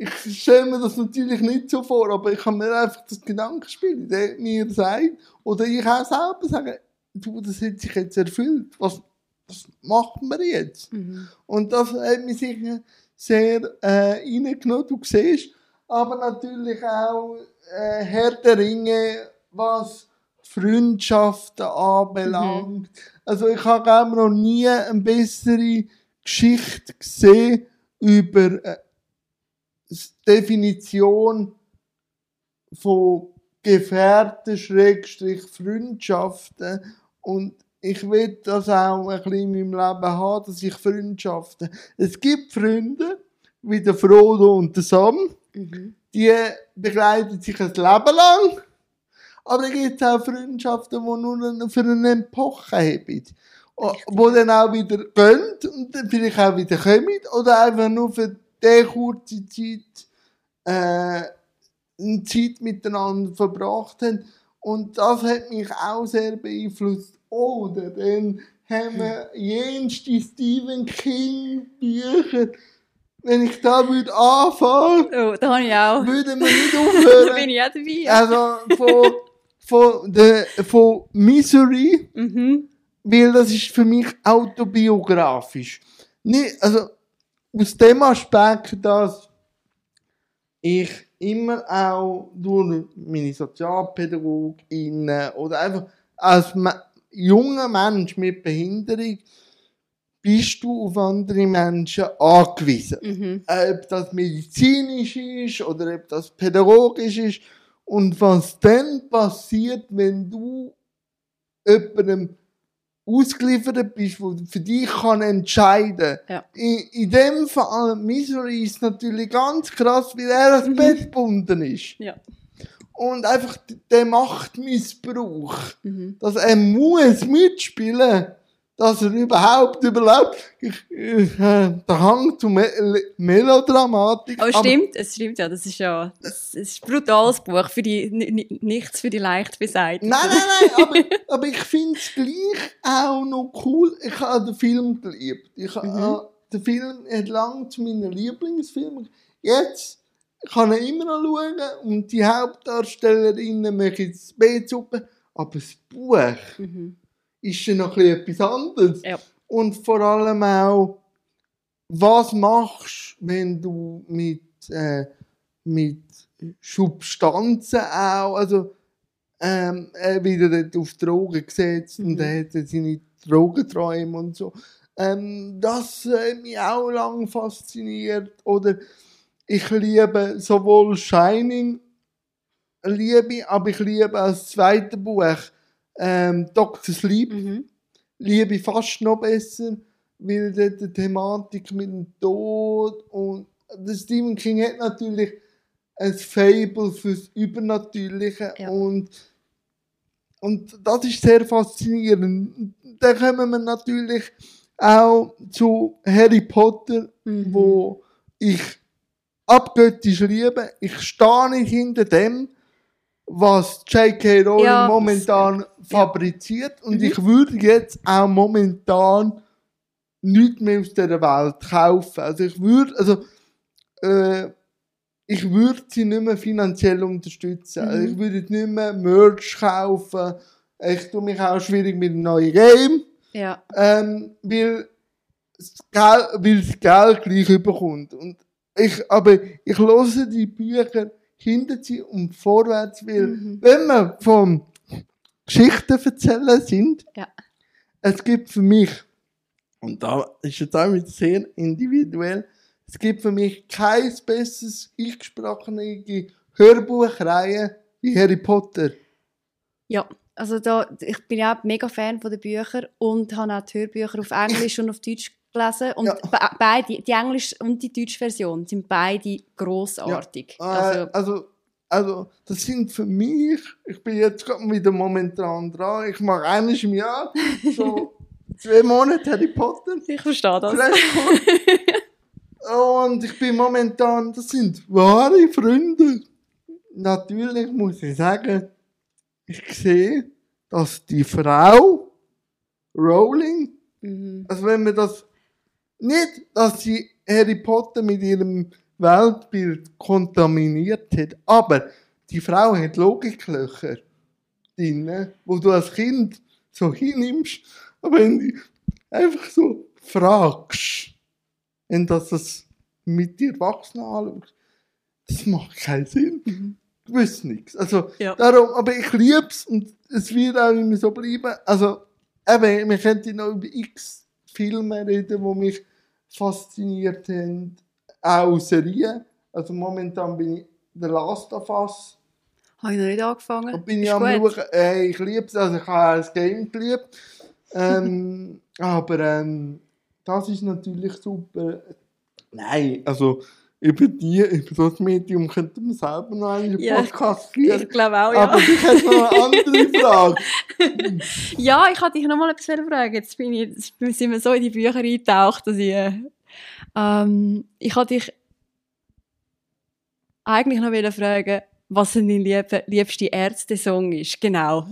ich stelle mir das natürlich nicht so vor, aber ich kann mir einfach das Gedankenspiel, der mir sagt, oder ich auch selber sagen, du, das hat sich jetzt erfüllt. Was, was machen wir jetzt? Mhm. Und das hat mich sicher sehr äh, reingenommen, du siehst. Aber natürlich auch äh, Herr der Ringe, was Freundschaften anbelangt. Also ich habe noch nie eine bessere Geschichte gesehen über äh, Definition von Gefährten, Schrägstrich Freundschaften. Und ich will das auch ein bisschen in meinem Leben haben, dass ich Freundschaften. Es gibt Freunde, wie der Frodo und der Sam, Mhm. die begleiten sich ein Leben lang. Aber es gibt auch Freundschaften, die nur für eine Epoche haben. Wo dann auch wieder gehen und dann vielleicht auch wieder kommen. Oder einfach nur für diese kurze Zeit äh, eine Zeit miteinander verbracht haben. Und das hat mich auch sehr beeinflusst. Oder dann haben wir jenste Stephen King Bücher. Wenn ich da würde anfangen, Oh, da habe ich auch. würden wir nicht Da aufhören. bin ich auch dabei. Also von, von, der, von Misery, Mhm. weil das ist für mich autobiografisch. Nicht, also aus dem Aspekt, dass ich immer auch durch meine Sozialpädagoginnen oder einfach als junger Mensch mit Behinderung bist du auf andere Menschen angewiesen Mhm. ob das medizinisch ist oder ob das pädagogisch ist. Und was dann passiert, wenn du jemandem ausgeliefert bist, der für dich kann entscheiden Ja. in, in dem Fall, Misery ist natürlich ganz krass, weil er ans Bett gebunden ist. Ja. Und einfach der Machtmissbrauch Mhm. dass er muss mitspielen, dass er überhaupt überlebt. Ich, ich, äh, der Hang zur Me Melodramatik. Oh, stimmt, es stimmt ja. Das ist ja das ist ein brutales Buch. Für die, nichts für die leicht beseitigt. Nein, nein, nein, aber, aber ich finde es gleich auch noch cool. Ich habe den Film geliebt. Ich, mhm. äh, der Film hat lange zu meinen Lieblingsfilmen. Jetzt kann ich immer noch schauen und die Hauptdarstellerinnen machen jetzt B-Suppe. Aber das Buch mhm. Ist ja noch etwas anderes. Ja. Und vor allem auch, was machst du, wenn du mit, äh, mit Substanzen auch, also ähm, er wieder auf Drogen gesetzt mhm. und er hat seine Drogenträume und so. Ähm, das hat mich auch lang fasziniert. Oder ich liebe sowohl Shining, liebe, aber ich liebe als zweites Buch ähm, Dr. Sleep. Mhm. Liebe ich fast noch besser, weil dort die Thematik mit dem Tod und der Stephen King hat natürlich ein Fable fürs Übernatürliche ja. und und das ist sehr faszinierend. Dann kommen wir natürlich auch zu Harry Potter, mhm. wo ich abgöttisch liebe. Ich stehe nicht hinter dem, was J.K. Rowling ja, momentan fabriziert. Und mhm. ich würde jetzt auch momentan nichts mehr aus dieser Welt kaufen. Also ich würde, also, äh, ich würde sie nicht mehr finanziell unterstützen. Also, mhm. Ich würde nicht mehr Merch kaufen. Ich tue mich auch schwierig mit einem neuen Game. Ja. Ähm, weil, das Geld, weil das Geld gleich überkommt. Und ich, aber ich höre die Bücher hinterziehen und vorwärts, weil, mhm. wenn wir vom Geschichten erzählen sind, ja. es gibt für mich, und da ist jetzt auch wieder sehr individuell, es gibt für mich kein besseres eingesprochene Hörbuchreihe wie Harry Potter. Ja, also da, ich bin ja auch mega Fan von den Büchern und habe auch die Hörbücher auf Englisch und auf Deutsch gelesen und ja. beide, die Englisch und die deutsche Version sind beide großartig. Ja. Äh, also, also, also, das sind für mich, ich bin jetzt gerade wieder momentan dran, ich mache eines im Jahr, so zwei Monate Harry Potter. Ich verstehe das. und ich bin momentan, das sind wahre Freunde. Natürlich muss ich sagen, ich sehe, dass die Frau Rowling, mhm. also wenn man das nicht, dass sie Harry Potter mit ihrem Weltbild kontaminiert hat, aber die Frau hat Logiklöcher drin, wo du als Kind so hinnimmst, aber wenn du einfach so fragst, wenn das, das mit dir Erwachsenen anschaust, das macht keinen Sinn. Mhm. Du weißt nichts. Also, ja. darum, aber ich liebe es und es wird auch immer so bleiben. Also, eben, wir könnten noch über x Filme reden, die mich fasziniert haben. Auch Serien. Also momentan bin ich The Last of Us. Habe ich noch nicht angefangen. Und bin ich am schauen, äh, ich liebe es, also ich habe das Game geliebt. Ähm, aber ähm, das ist natürlich super. Nein, also über die, über das Medium könnte man selber noch einen ja, Podcast führen. Ich glaube auch, ja. Aber ich habe noch eine andere Frage. ja, ich wollte dich noch mal etwas fragen. Jetzt, bin ich, jetzt sind wir so in die Bücher eingetaucht, dass ich, ähm, ich wollte dich eigentlich noch fragen, was dein lieb, liebste Ärzte-Song ist. Genau.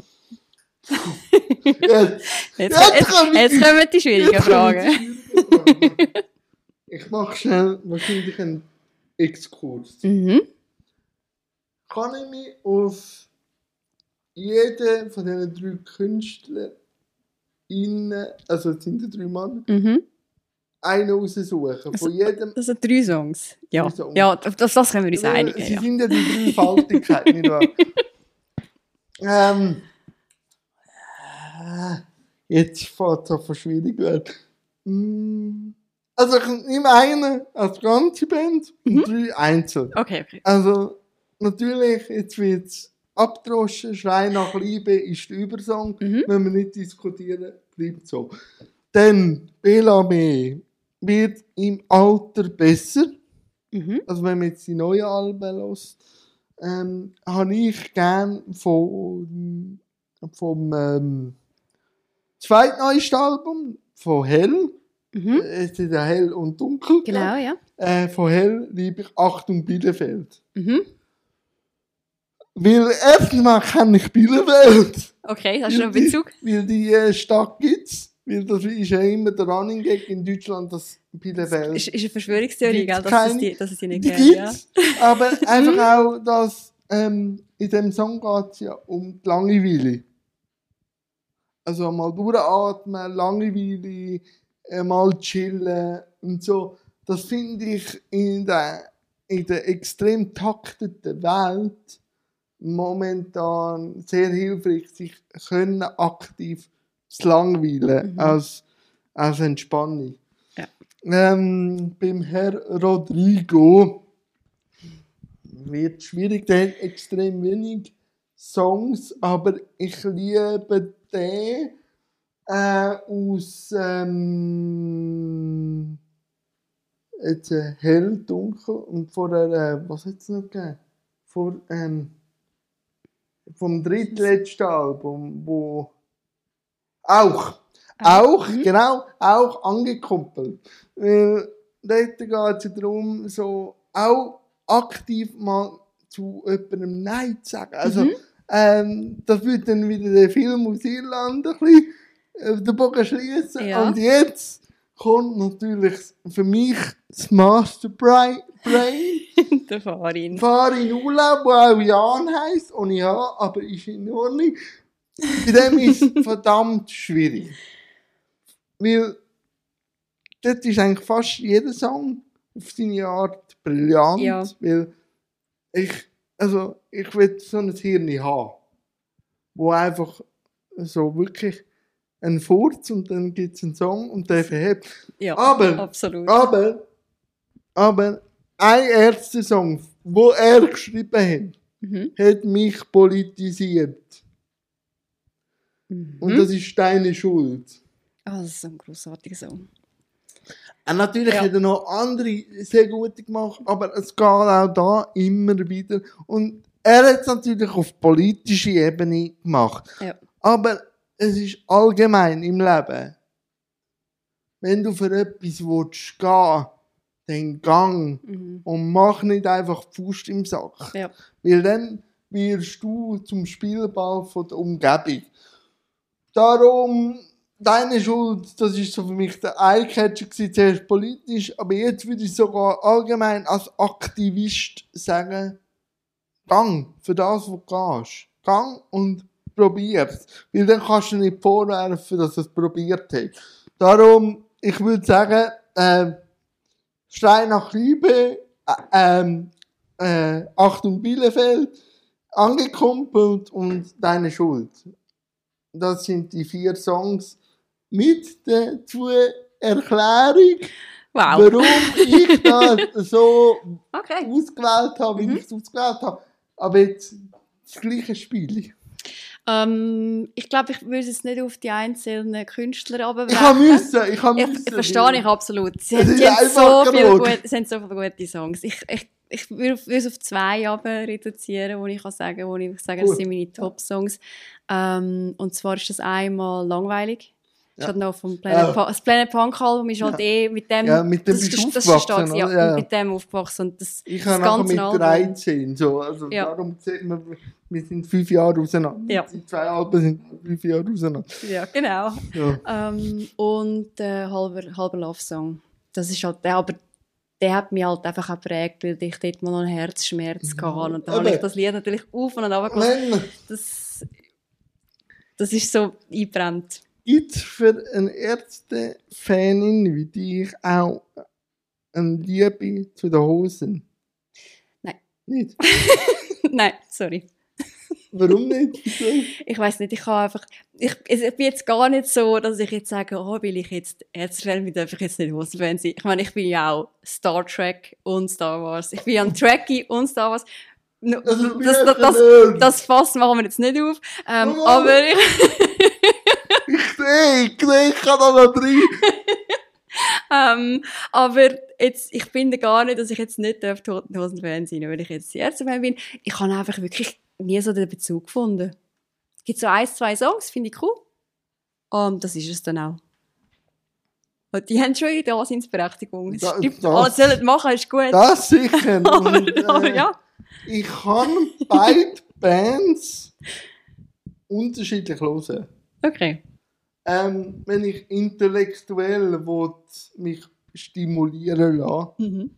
jetzt, jetzt, jetzt, jetzt, jetzt kommen die schwierigen Fragen. ich mache schnell wahrscheinlich einen Exkurs. Mhm. Kann ich mich auf jeden von diesen drei Künstlern, also es sind drei Mann, mhm. Einen raussuchen. Von jedem. Das sind drei Songs. Ja, Songs. ja das, das können wir uns einigen. Sie ja. sind ja die Dreifaltigkeit, nicht wahr? Ähm, äh, jetzt fährt es auf schwierig werden. Mm. Also ich nehme eine als ganze Band und mhm. drei einzeln. Okay, okay. Also natürlich, jetzt wird es abdroschen, Schrei nach Liebe ist der Übersong, mhm. wenn wir nicht diskutieren, bleibt so. Dann Bela B wird im Alter besser. Mhm. Also wenn man jetzt die neuen Alben hört, ähm, habe ich gern von, vom ähm, zweitneueste Album von Hell. Mhm. Es ist ja Hell und Dunkel. Genau, ja. Äh, von Hell liebe ich Achtung Bielefeld. Mhm. Weil erstens mal kenne ich Bielefeld. Okay, hast du noch Weil die- Bezug? Weil die äh, Stadt gibt's. Weil das ist ja immer der Running Gag in Deutschland, dass Bielefeld. Ist, ist eine Verschwörungstheorie, gell, dass, es keine- die, dass es die nicht gibt. Ja. Aber einfach auch, dass ähm, in dem Song geht's ja um die Langeweile. Also mal durchatmen, Langeweile, mal chillen und so. Das finde ich in der, in der extrem takteten Welt momentan sehr hilfreich, sich können aktiv zu langweilen Mhm. als, als Entspannung. Ja. Ähm, beim Herr Rodrigo wird schwierig, der hat extrem wenig Songs, aber ich liebe den äh, aus ähm, jetzt, äh, Hell, Dunkel und vorher, äh, was hat es noch gegeben? Vor, ähm, vom drittletzten Album, wo auch, auch, Mhm. genau, auch angekuppelt. Weil dort geht es ja darum, so auch aktiv mal zu jemandem Nein zu sagen. Also, Mhm. ähm, das würde dann wieder den Film aus Irland ein bisschen auf den Bogen schließen. Ja. Und jetzt kommt natürlich für mich das Master Brain. Der Farin. Fahre in Urlaub, wo auch Jan heisst, ohne H, aber ist in Ordnung. Bei dem ist es verdammt schwierig. Weil dort ist eigentlich fast jeder Song auf seine Art brillant. Ja. Weil ich, also, ich will so ein Hirn haben, wo einfach so wirklich ein Furz und dann gibt es einen Song und der verhebt. Ja, Aber- absolut. Aber, aber ein erster Song, wo er geschrieben hat, Mhm. hat mich politisiert. Und Mhm. das ist deine Schuld. Ah, das ist ein grossartiger Song. Und natürlich Ja. hat er noch andere sehr gute gemacht, aber es geht auch da immer wieder. Und er hat es natürlich auf politischer Ebene gemacht. Ja. Aber es ist allgemein im Leben. Wenn du für etwas willst gehen, dann gang. Mhm. Und mach nicht einfach Faust im Sack. Ja. Weil dann wirst du zum Spielball von der Umgebung. Darum, deine Schuld, das ist so für mich der Eyecatcher gewesen, zuerst politisch, aber jetzt würde ich sogar allgemein als Aktivist sagen, gang für das, was du gehst. Gang und probier's. Weil dann kannst du nicht vorwerfen, dass er es probiert hat. Darum, ich würde sagen, äh, Schrei nach Liebe, äh, ähm, äh, Achtung Bielefeld, angekumpelt und Deine Schuld. Das sind die vier Songs mit der zur Erklärung, Wow. warum ich das so Okay. ausgewählt habe, wie Mhm. ich es ausgewählt habe. Aber jetzt das gleiche Spiel. Ähm, ich glaube, ich würde es nicht auf die einzelnen Künstler runterbrechen. Ich habe müssen, ich habe Ich, müssen. ich verstehe ich absolut. Sie Es haben, so viele gute, sie haben so viele gute Songs. Ich, ich, ich würde es auf zwei aber reduzieren, wo ich kann sagen, wo ich sage, das sind meine Top-Songs. Ähm, und zwar ist das einmal «Langweilig». Das Ja. ist halt noch vom Planet, Ja. Pa- das Planet Punk Album ist halt Ja. eh mit dem, Ja, mit dem das, bist das stark, aufgewachsen, ja? Ja, mit dem aufgewachsen. Und das, Ich das habe ganze mit Album. 13, so. Also Ja. darum sieht man, wir sind fünf Jahre auseinander. Ja. Die zwei Alben sind fünf Jahre auseinander. Ja, genau. Ähm, und äh, halber, halber Love Song. Das ist halt der, aber der hat mich halt einfach auch geprägt, weil ich dort mal noch einen Herzschmerz Ja, hatte. Und da habe ich das Lied natürlich auf und ab Das, das ist so eingebrannt. gibt es für eine Ärzte-Fanin wie dich auch eine Liebe zu den Hosen? Nein. Nicht? Nein, sorry. Warum nicht? Ich weiß nicht, ich kann einfach, ich, ich bin jetzt gar nicht so, dass ich jetzt sage, oh, will ich jetzt Ärztefan bin, darf ich jetzt nicht Hosenfan sein. Ich meine, ich bin ja auch Star Trek und Star Wars. Ich bin ja ein Trekkie und Star Wars. No, Das Das, das, das, Fass machen wir jetzt nicht auf. Ähm, Oh. aber ich, Ich sehe, ich sehe, ich kann da noch rein. ähm, aber jetzt, ich finde gar nicht, dass ich jetzt nicht darf Toten Hosen Fan sein, weil ich jetzt die Ärztefan bin. Ich habe einfach wirklich nie so den Bezug gefunden. Es gibt so ein, zwei Songs, finde ich cool. Um, das ist es dann auch. Und die haben schon ihre Daseinsberechtigung. Es Da- stimmt, das- alles sollen machen, ist gut. Das sicher. aber, Und, aber ja. Ich kann beide Bands unterschiedlich hören. Okay. Ähm, wenn ich intellektuell will, mich stimulieren lasse, Mhm.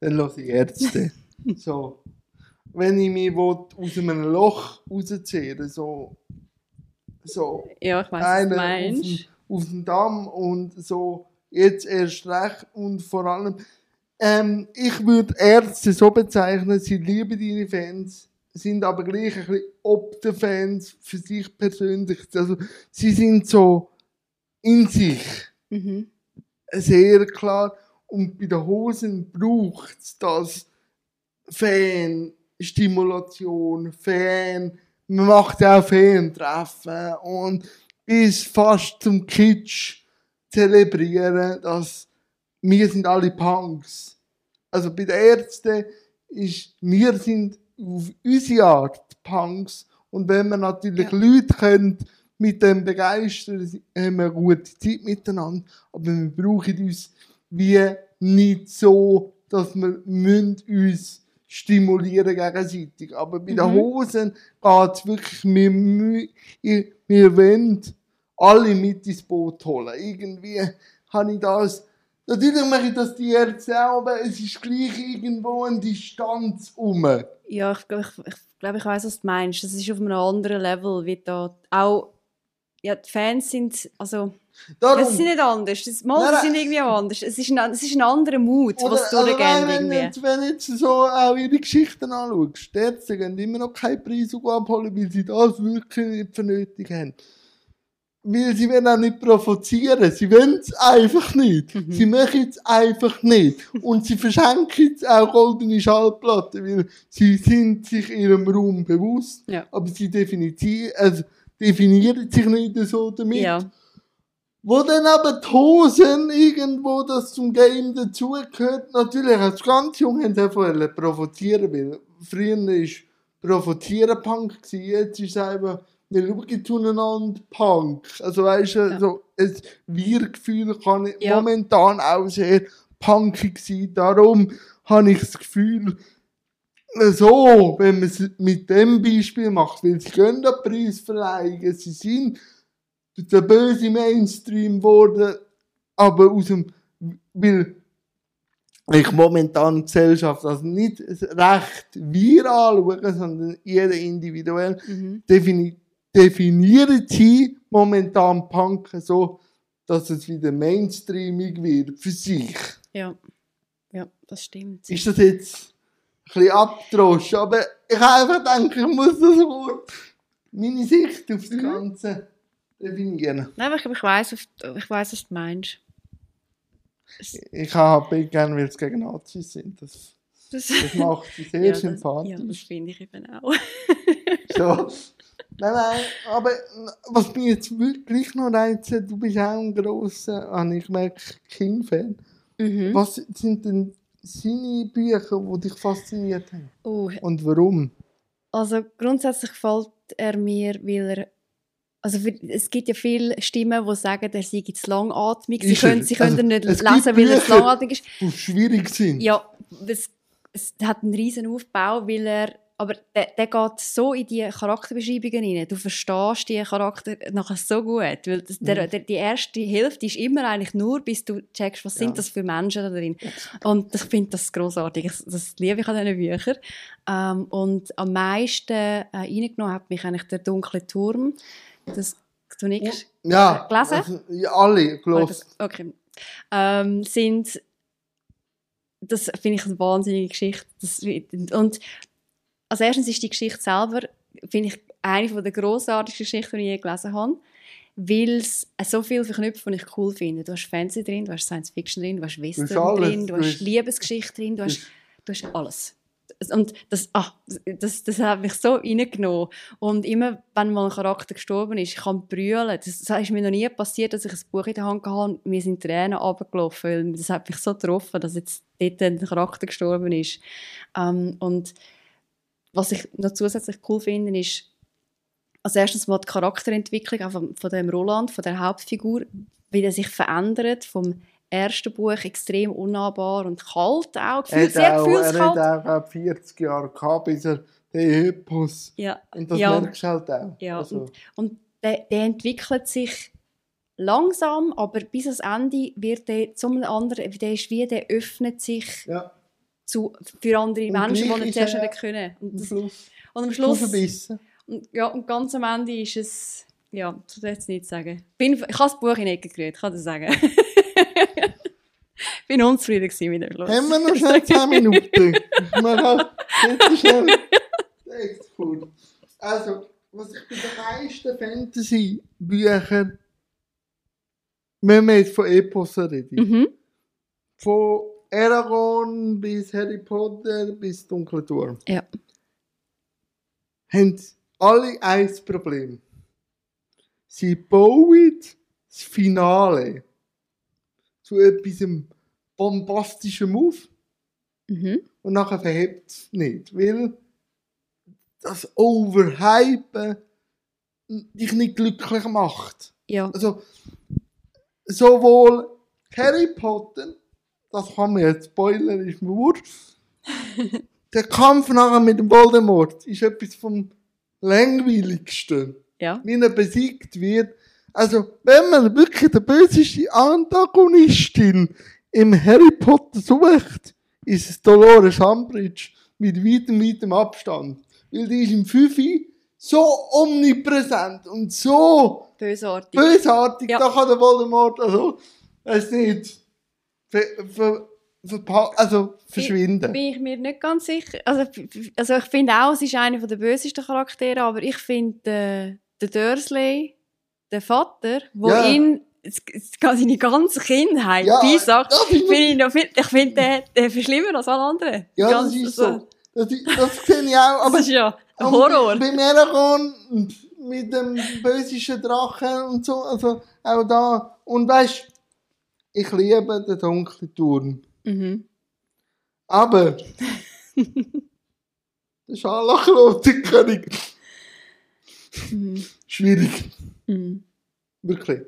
dann höre ich Ärzte. so. Wenn ich mich will, aus einem Loch rausziehen so, so Ja, ich weiss, was du auf dem, auf dem Damm und so jetzt erst recht und vor allem ähm, ich würde Ärzte so bezeichnen, sie lieben ihre Fans, sind aber gleich ein bisschen ob der Fans für sich persönlich. Also sie sind so in sich Mhm. sehr klar und bei den Hosen braucht es das Fan-Stimulation, Fan, man macht auch Fan-Treffen und bis fast zum Kitsch zelebrieren, dass wir sind alle Punks. Also bei den Ärzten ist, wir sind auf unsere Art Punks und wenn man natürlich Ja. Leute können mit dem begeistern, haben wir eine gute Zeit miteinander, aber wir brauchen uns wie nicht so, dass wir müssen uns stimulieren gegenseitig. Aber bei den Mhm. Hosen geht es wirklich, wir, wir, wir wollen alle mit ins Boot holen. Irgendwie habe ich das, natürlich mache ich das die Ärzte aber es ist gleich irgendwo eine Distanz um. Ja, ich glaube, ich, ich, glaub, ich weiß, was du meinst. Das ist auf einem anderen Level, wie da auch. Ja, die Fans sind, also, Darum, es sind nicht anders. Das, mal, Nein, sind irgendwie auch anders. Es ist ein, es ist ein anderer Mut, Oder- was also durchgeht nein, wenn, jetzt- wenn jetzt so auch ihre Geschichten anschaust, die Ärzte gehen immer noch keinen Preis abholen, weil sie das wirklich nicht für nötig haben. Weil sie wollen auch nicht provozieren, sie wollen es einfach nicht. Mhm. Sie machen es einfach nicht. Und sie verschenken jetzt auch goldene Schallplatten, weil sie sind sich ihrem Raum bewusst, Ja. aber sie definieren, also definieren sich nicht so damit. Ja, Wo dann aber die Hosen irgendwo das zum Game dazugehört, natürlich als ganz jung haben sie einfach wollen provozieren, weil früher war Provozieren Punk, gewesen, jetzt ist es einfach, wir schauen zueinander Punk. Also weißt du, Ja. so ein Wir-Gefühl kann ich Ja. momentan auch sehr punkig sein, darum habe ich das Gefühl, so, wenn man es mit dem Beispiel macht, weil sie können den Preis verleihen, sie sind der böse Mainstream geworden, aber aus dem, weil ich momentan die Gesellschaft also nicht recht wir anschaue, sondern jeder individuell, mhm. defini definieren sie momentan Punk so, dass es wieder mainstreamig wird für sich. ja. Ja, das stimmt. Ist das jetzt bisschen abgedroschen, aber ich habe einfach gedacht, ich muss das Wort, meine Sicht auf das Mhm. Ganze definieren. Nein, aber ich, ich weiß, ich weiß, was du meinst. Ich habe gerne, weil es gegen Nazis sind. Das, Das, das macht sie sehr ja, das, sympathisch. ja, das finde ich eben auch. So. Nein, nein, aber was mich jetzt wirklich noch reizt, du bist auch ein grosser, habe ich gemerkt, King-Fan. Mhm. Was sind denn seine Bücher, die dich fasziniert haben? Oh, Und warum? Also grundsätzlich gefällt er mir, weil er also für, es gibt ja viele Stimmen, die sagen, er sei zu langatmig. Sie Ist können, sie können Also, nicht es lesen, weil er zu langatmig ist. Die schwierig sind. Ja, es, es hat einen riesen Aufbau, weil er, aber der, der geht so in die Charakterbeschreibungen rein. Du verstehst die Charakter nachher so gut, weil das, der, Mhm. der, die erste Hälfte ist immer eigentlich nur, bis du checkst, was Ja. sind das für Menschen da drin. Und ich finde das großartig. Das, das liebe ich an diesen Büchern. Ähm, und am meisten äh, reingenommen hat mich eigentlich der dunkle Turm. Das du nix. Ja, Gelesen? also, ja alle gelesen. das- Okay. Ähm, sind, das finde ich eine wahnsinnige Geschichte. Das, und als erstens ist die Geschichte selber, finde ich, eine von der grossartigsten Geschichten, die ich je gelesen habe, weil es so viel verknüpft, was ich cool finde. Du hast Fantasy drin, du hast Science Fiction drin, du hast Western alles. drin, du hast Liebesgeschichte drin, du hast, hast- du hast alles. Und das, ah, das, das hat mich so reingenommen. Und immer, wenn mal ein Charakter gestorben ist, ich kann brüllen. Das, das ist mir noch nie passiert, dass ich ein Buch in der Hand hatte und mir sind Tränen runtergelaufen. weil Das hat mich so getroffen, dass jetzt dort ein Charakter gestorben ist. Ähm, und was ich noch zusätzlich cool finde, ist, also erstens mal die Charakterentwicklung auch von, von dem Roland, von der Hauptfigur, wie der sich verändert vom ersten Buch extrem unnahbar und kalt auch, Er gefühl, sehr hat auch, er gefühlskalt. hat auch 40 Jahre gehabt, bis er den Epos. Ja, Und das Ja. merkst halt auch. Ja, Also, und der, der entwickelt sich langsam, aber bis ans Ende wird der zum anderen, der ist wie, der öffnet sich ja, zu, für andere Und Menschen, die nicht ist zuerst er- nicht können. Und, am das, Schluss. und am Schluss, und, ja, und ganz am Ende ist es, ja, das will ich jetzt nicht sagen. Bin, ich habe das Buch in die Ecke gerührt, kann das sagen. Ich bin unzufrieden mit dem Schluss. Haben wir noch schnell 10 Minuten? Wir haben jetzt schnell. Echt cool. Also, was ich bei den meisten Fantasy-Büchern, wenn wir jetzt von Epos reden, Mhm. von Aragorn bis Harry Potter bis Dunkle Turm, Ja. haben alle ein Problem. Sie bauen das Finale zu etwas Bombastischem auf Mhm. und nachher verhebt es nicht, weil das Overhypen dich nicht glücklich macht. Ja. Also, sowohl Harry Potter, das kann man jetzt spoilern, ist mir wurscht. Der Kampf nachher mit dem Voldemort ist etwas vom langweiligsten. Ja. Wie er besiegt wird. Also, wenn man wirklich die böseste Antagonistin im Harry Potter sucht, ist es Dolores Umbridge mit weitem, weitem Abstand. Weil die ist im Fünfi so omnipräsent und so Bösartig. bösartig, Ja. da kann der Voldemort, also, weiß nicht, ver, verpa- also, verschwinden. Bin ich mir nicht ganz sicher. Also, also ich finde auch, es ist einer der bösesten Charaktere, aber ich finde äh, der Dursley, der Vater, wo Ja. ihn seine ganze Kindheit Ja, beisagt, finde ich noch viel, ich finde den, den viel schlimmer als alle anderen. ja, Ganz- das ist so. Das, das sehe ich auch, aber das ist ja ein Horror. Beim Aragorn mit dem bösischen Drachen und so, also auch da. Und weißt ich liebe den dunklen Turm. Mhm. Aber der scharlachrote König, Mhm. schwierig, Mhm. wirklich.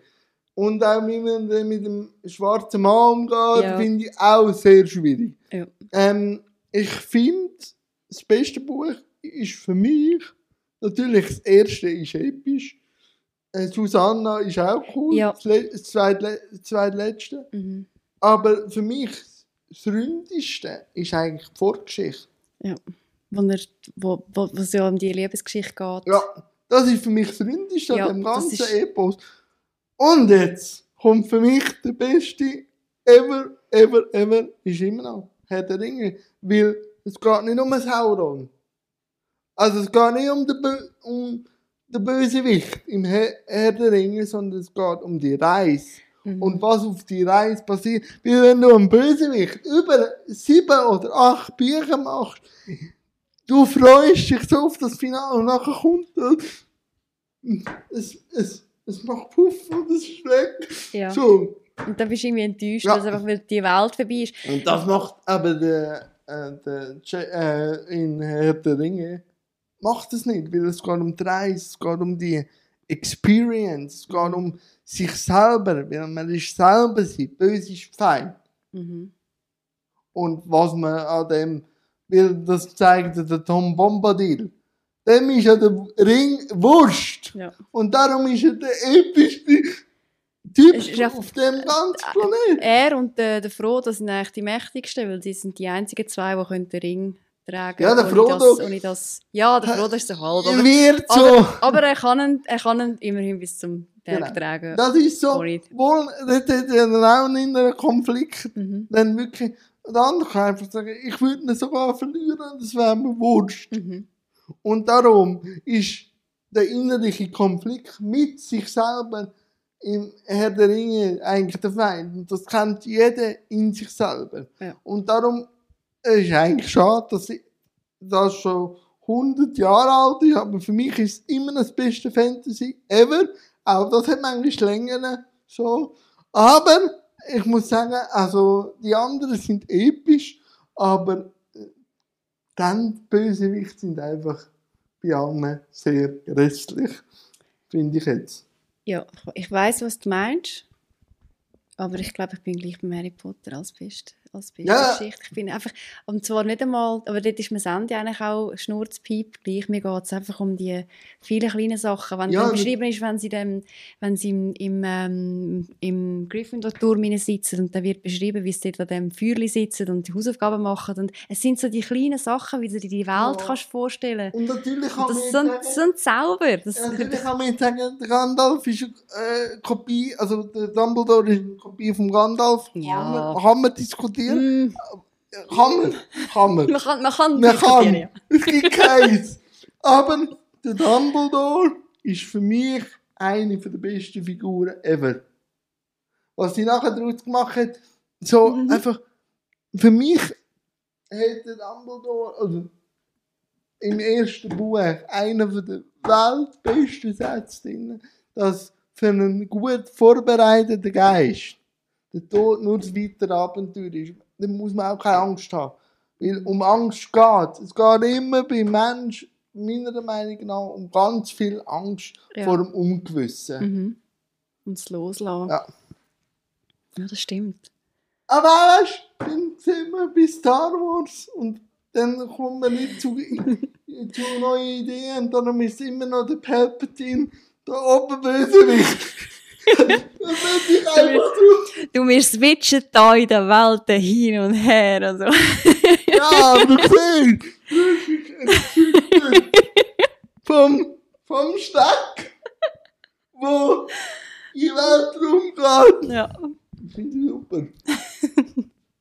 Und auch wie man mit dem schwarzen Mann umgeht, Ja. finde ich auch sehr schwierig. Ja. Ähm, ich finde, das beste Buch ist für mich, natürlich das erste ist episch. Äh, Susanna ist auch cool, Ja. das, Le das zweitle zweitletzte. Mhm. Aber für mich das ründeste ist eigentlich die Vorgeschichte. Wo, er, wo, wo, wo es ja um die Liebesgeschichte geht. Ja, das ist für mich das ründeste Ja, an dem ganzen ist- Epos. Und jetzt kommt für mich der beste ever, ever, ever, ist immer noch Herr der Ringe. Weil es geht nicht um Sauron. Also es geht nicht um den, Bö um den Bösewicht im Herr, der Ringe, sondern es geht um die Reise. Mhm. Und was auf die Reise passiert. Weil wenn du einen Bösewicht über sieben oder acht Bücher machst, du freust dich so auf das Finale und nachher kommt das. Es, es, es macht Puff und es schlägt. ja. So. Und dann bist du irgendwie enttäuscht, Ja. dass einfach weil die Welt vorbei ist. Und das macht aber der, äh, der äh, in Herr der Ringe macht es nicht, weil es geht um die Reise, es geht um die Experience, es geht um sich selber, weil man ist selber sein, böse ist fein. Mhm. Und was man an dem, weil das zeigt der Tom Bombadil, dem ist ja der Ring Wurst. Ja. Und darum ist er der epischste Typ einfach- auf dem ganzen Planeten. Er und der, der Frodo das sind eigentlich die mächtigsten, weil die sind die einzigen zwei, die können den Ring tragen Ja, der Frodo- Das, ohne das, ja, der Frodo ist so halb. Er Aber, wird so. aber, aber er, kann ihn, er kann ihn immerhin bis zum Berg Genau. tragen. Das ist so, wohl, dort hat dann auch in einem Konflikt, Mhm. dann wirklich, andere kann einfach sagen, ich würde ihn sogar verlieren, das wäre mir wurscht. Mhm. Und darum ist der innerliche Konflikt mit sich selber im Herr der Ringe eigentlich der Feind. Und das kennt jeder in sich selber. Ja. Und darum es ist eigentlich schade, dass ich das schon 100 Jahre alt ist, aber für mich ist es immer das beste Fantasy ever. Auch das hat manchmal länger so. Aber ich muss sagen, also die anderen sind episch, aber äh, dann die Bösewichte sind einfach bei allen sehr restlich, finde ich jetzt. Ja, ich weiß, was du meinst. Aber ich glaube, ich bin gleich bei Harry Potter als beste, als beste Ja. Geschichte. Ich bin einfach, und zwar nicht einmal, aber dort ist das Ende eigentlich auch Schnurzpiep gleich. Mir geht es einfach um die vielen kleinen Sachen. Wenn Ja, dann beschrieben ist, wenn sie, dem, wenn sie im, im, ähm, im Gryffindor-Turm sitzen und dann wird beschrieben, wie sie dort an dem Feuerli sitzen und die Hausaufgaben machen. Und es sind so die kleinen Sachen, wie du dir die Welt Ja. kannst vorstellen Und natürlich kann Und das ein, sagen, ein Zauber. Das, Ja, Natürlich kann man jetzt sagen, der Gandalf ist eine äh, Kopie, also der Dumbledore ist eine Kopie vom Gandalf. Ja. Kann, man, kann man diskutieren? Mm, Kann man? Kann man. man kann, man kann Man diskutieren, kann. Es gibt keins. Aber der Dumbledore ist für mich eine der besten Figuren ever. Was sie nachher daraus gemacht hat, so Mhm. einfach, für mich hat der Dumbledore, also im ersten Buch, einer der weltbesten Sätze drin, dass für einen gut vorbereiteten Geist der Tod nur das weitere Abenteuer ist. Dann muss man auch keine Angst haben. Weil um Angst geht. Es geht immer beim Menschen, meiner Meinung nach, um ganz viel Angst Ja. vor dem Ungewissen. Mhm. Und es loslassen. Ja. Ja, das stimmt. Aber weißt du, dann sind wir bei Star Wars und dann kommen wir nicht zu, zu neuen Ideen und dann ist immer noch der Palpatine, der Oberbösewicht. Ich. Du, wir switchen da in der Welt hin und her und so. Ja, aber gesehen. vom, vom Steck, wo in den Weltraum geht. ja. Ich finde sie super.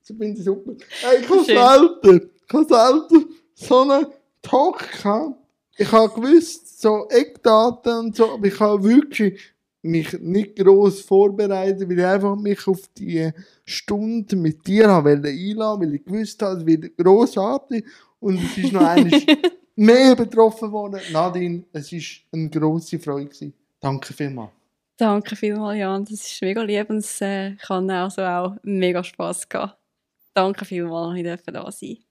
Ich finde sie super. Hey, ich habe selten, ich habe selten so einen Talk gehabt. Ich habe gewusst, so Eckdaten und so, aber ich habe wirklich mich nicht gross vorbereitet, weil ich einfach mich auf die Stunde mit dir habe einladen, weil ich gewusst habe, es wird grossartig und es ist noch eines mehr betroffen worden. Nadine, es war eine grosse Freude. gewesen. Danke vielmals. Danke vielmals, Jan. Das ist mega lieb und es äh, kann also auch mega Spass gehabt. Danke vielmals, dass ich da sein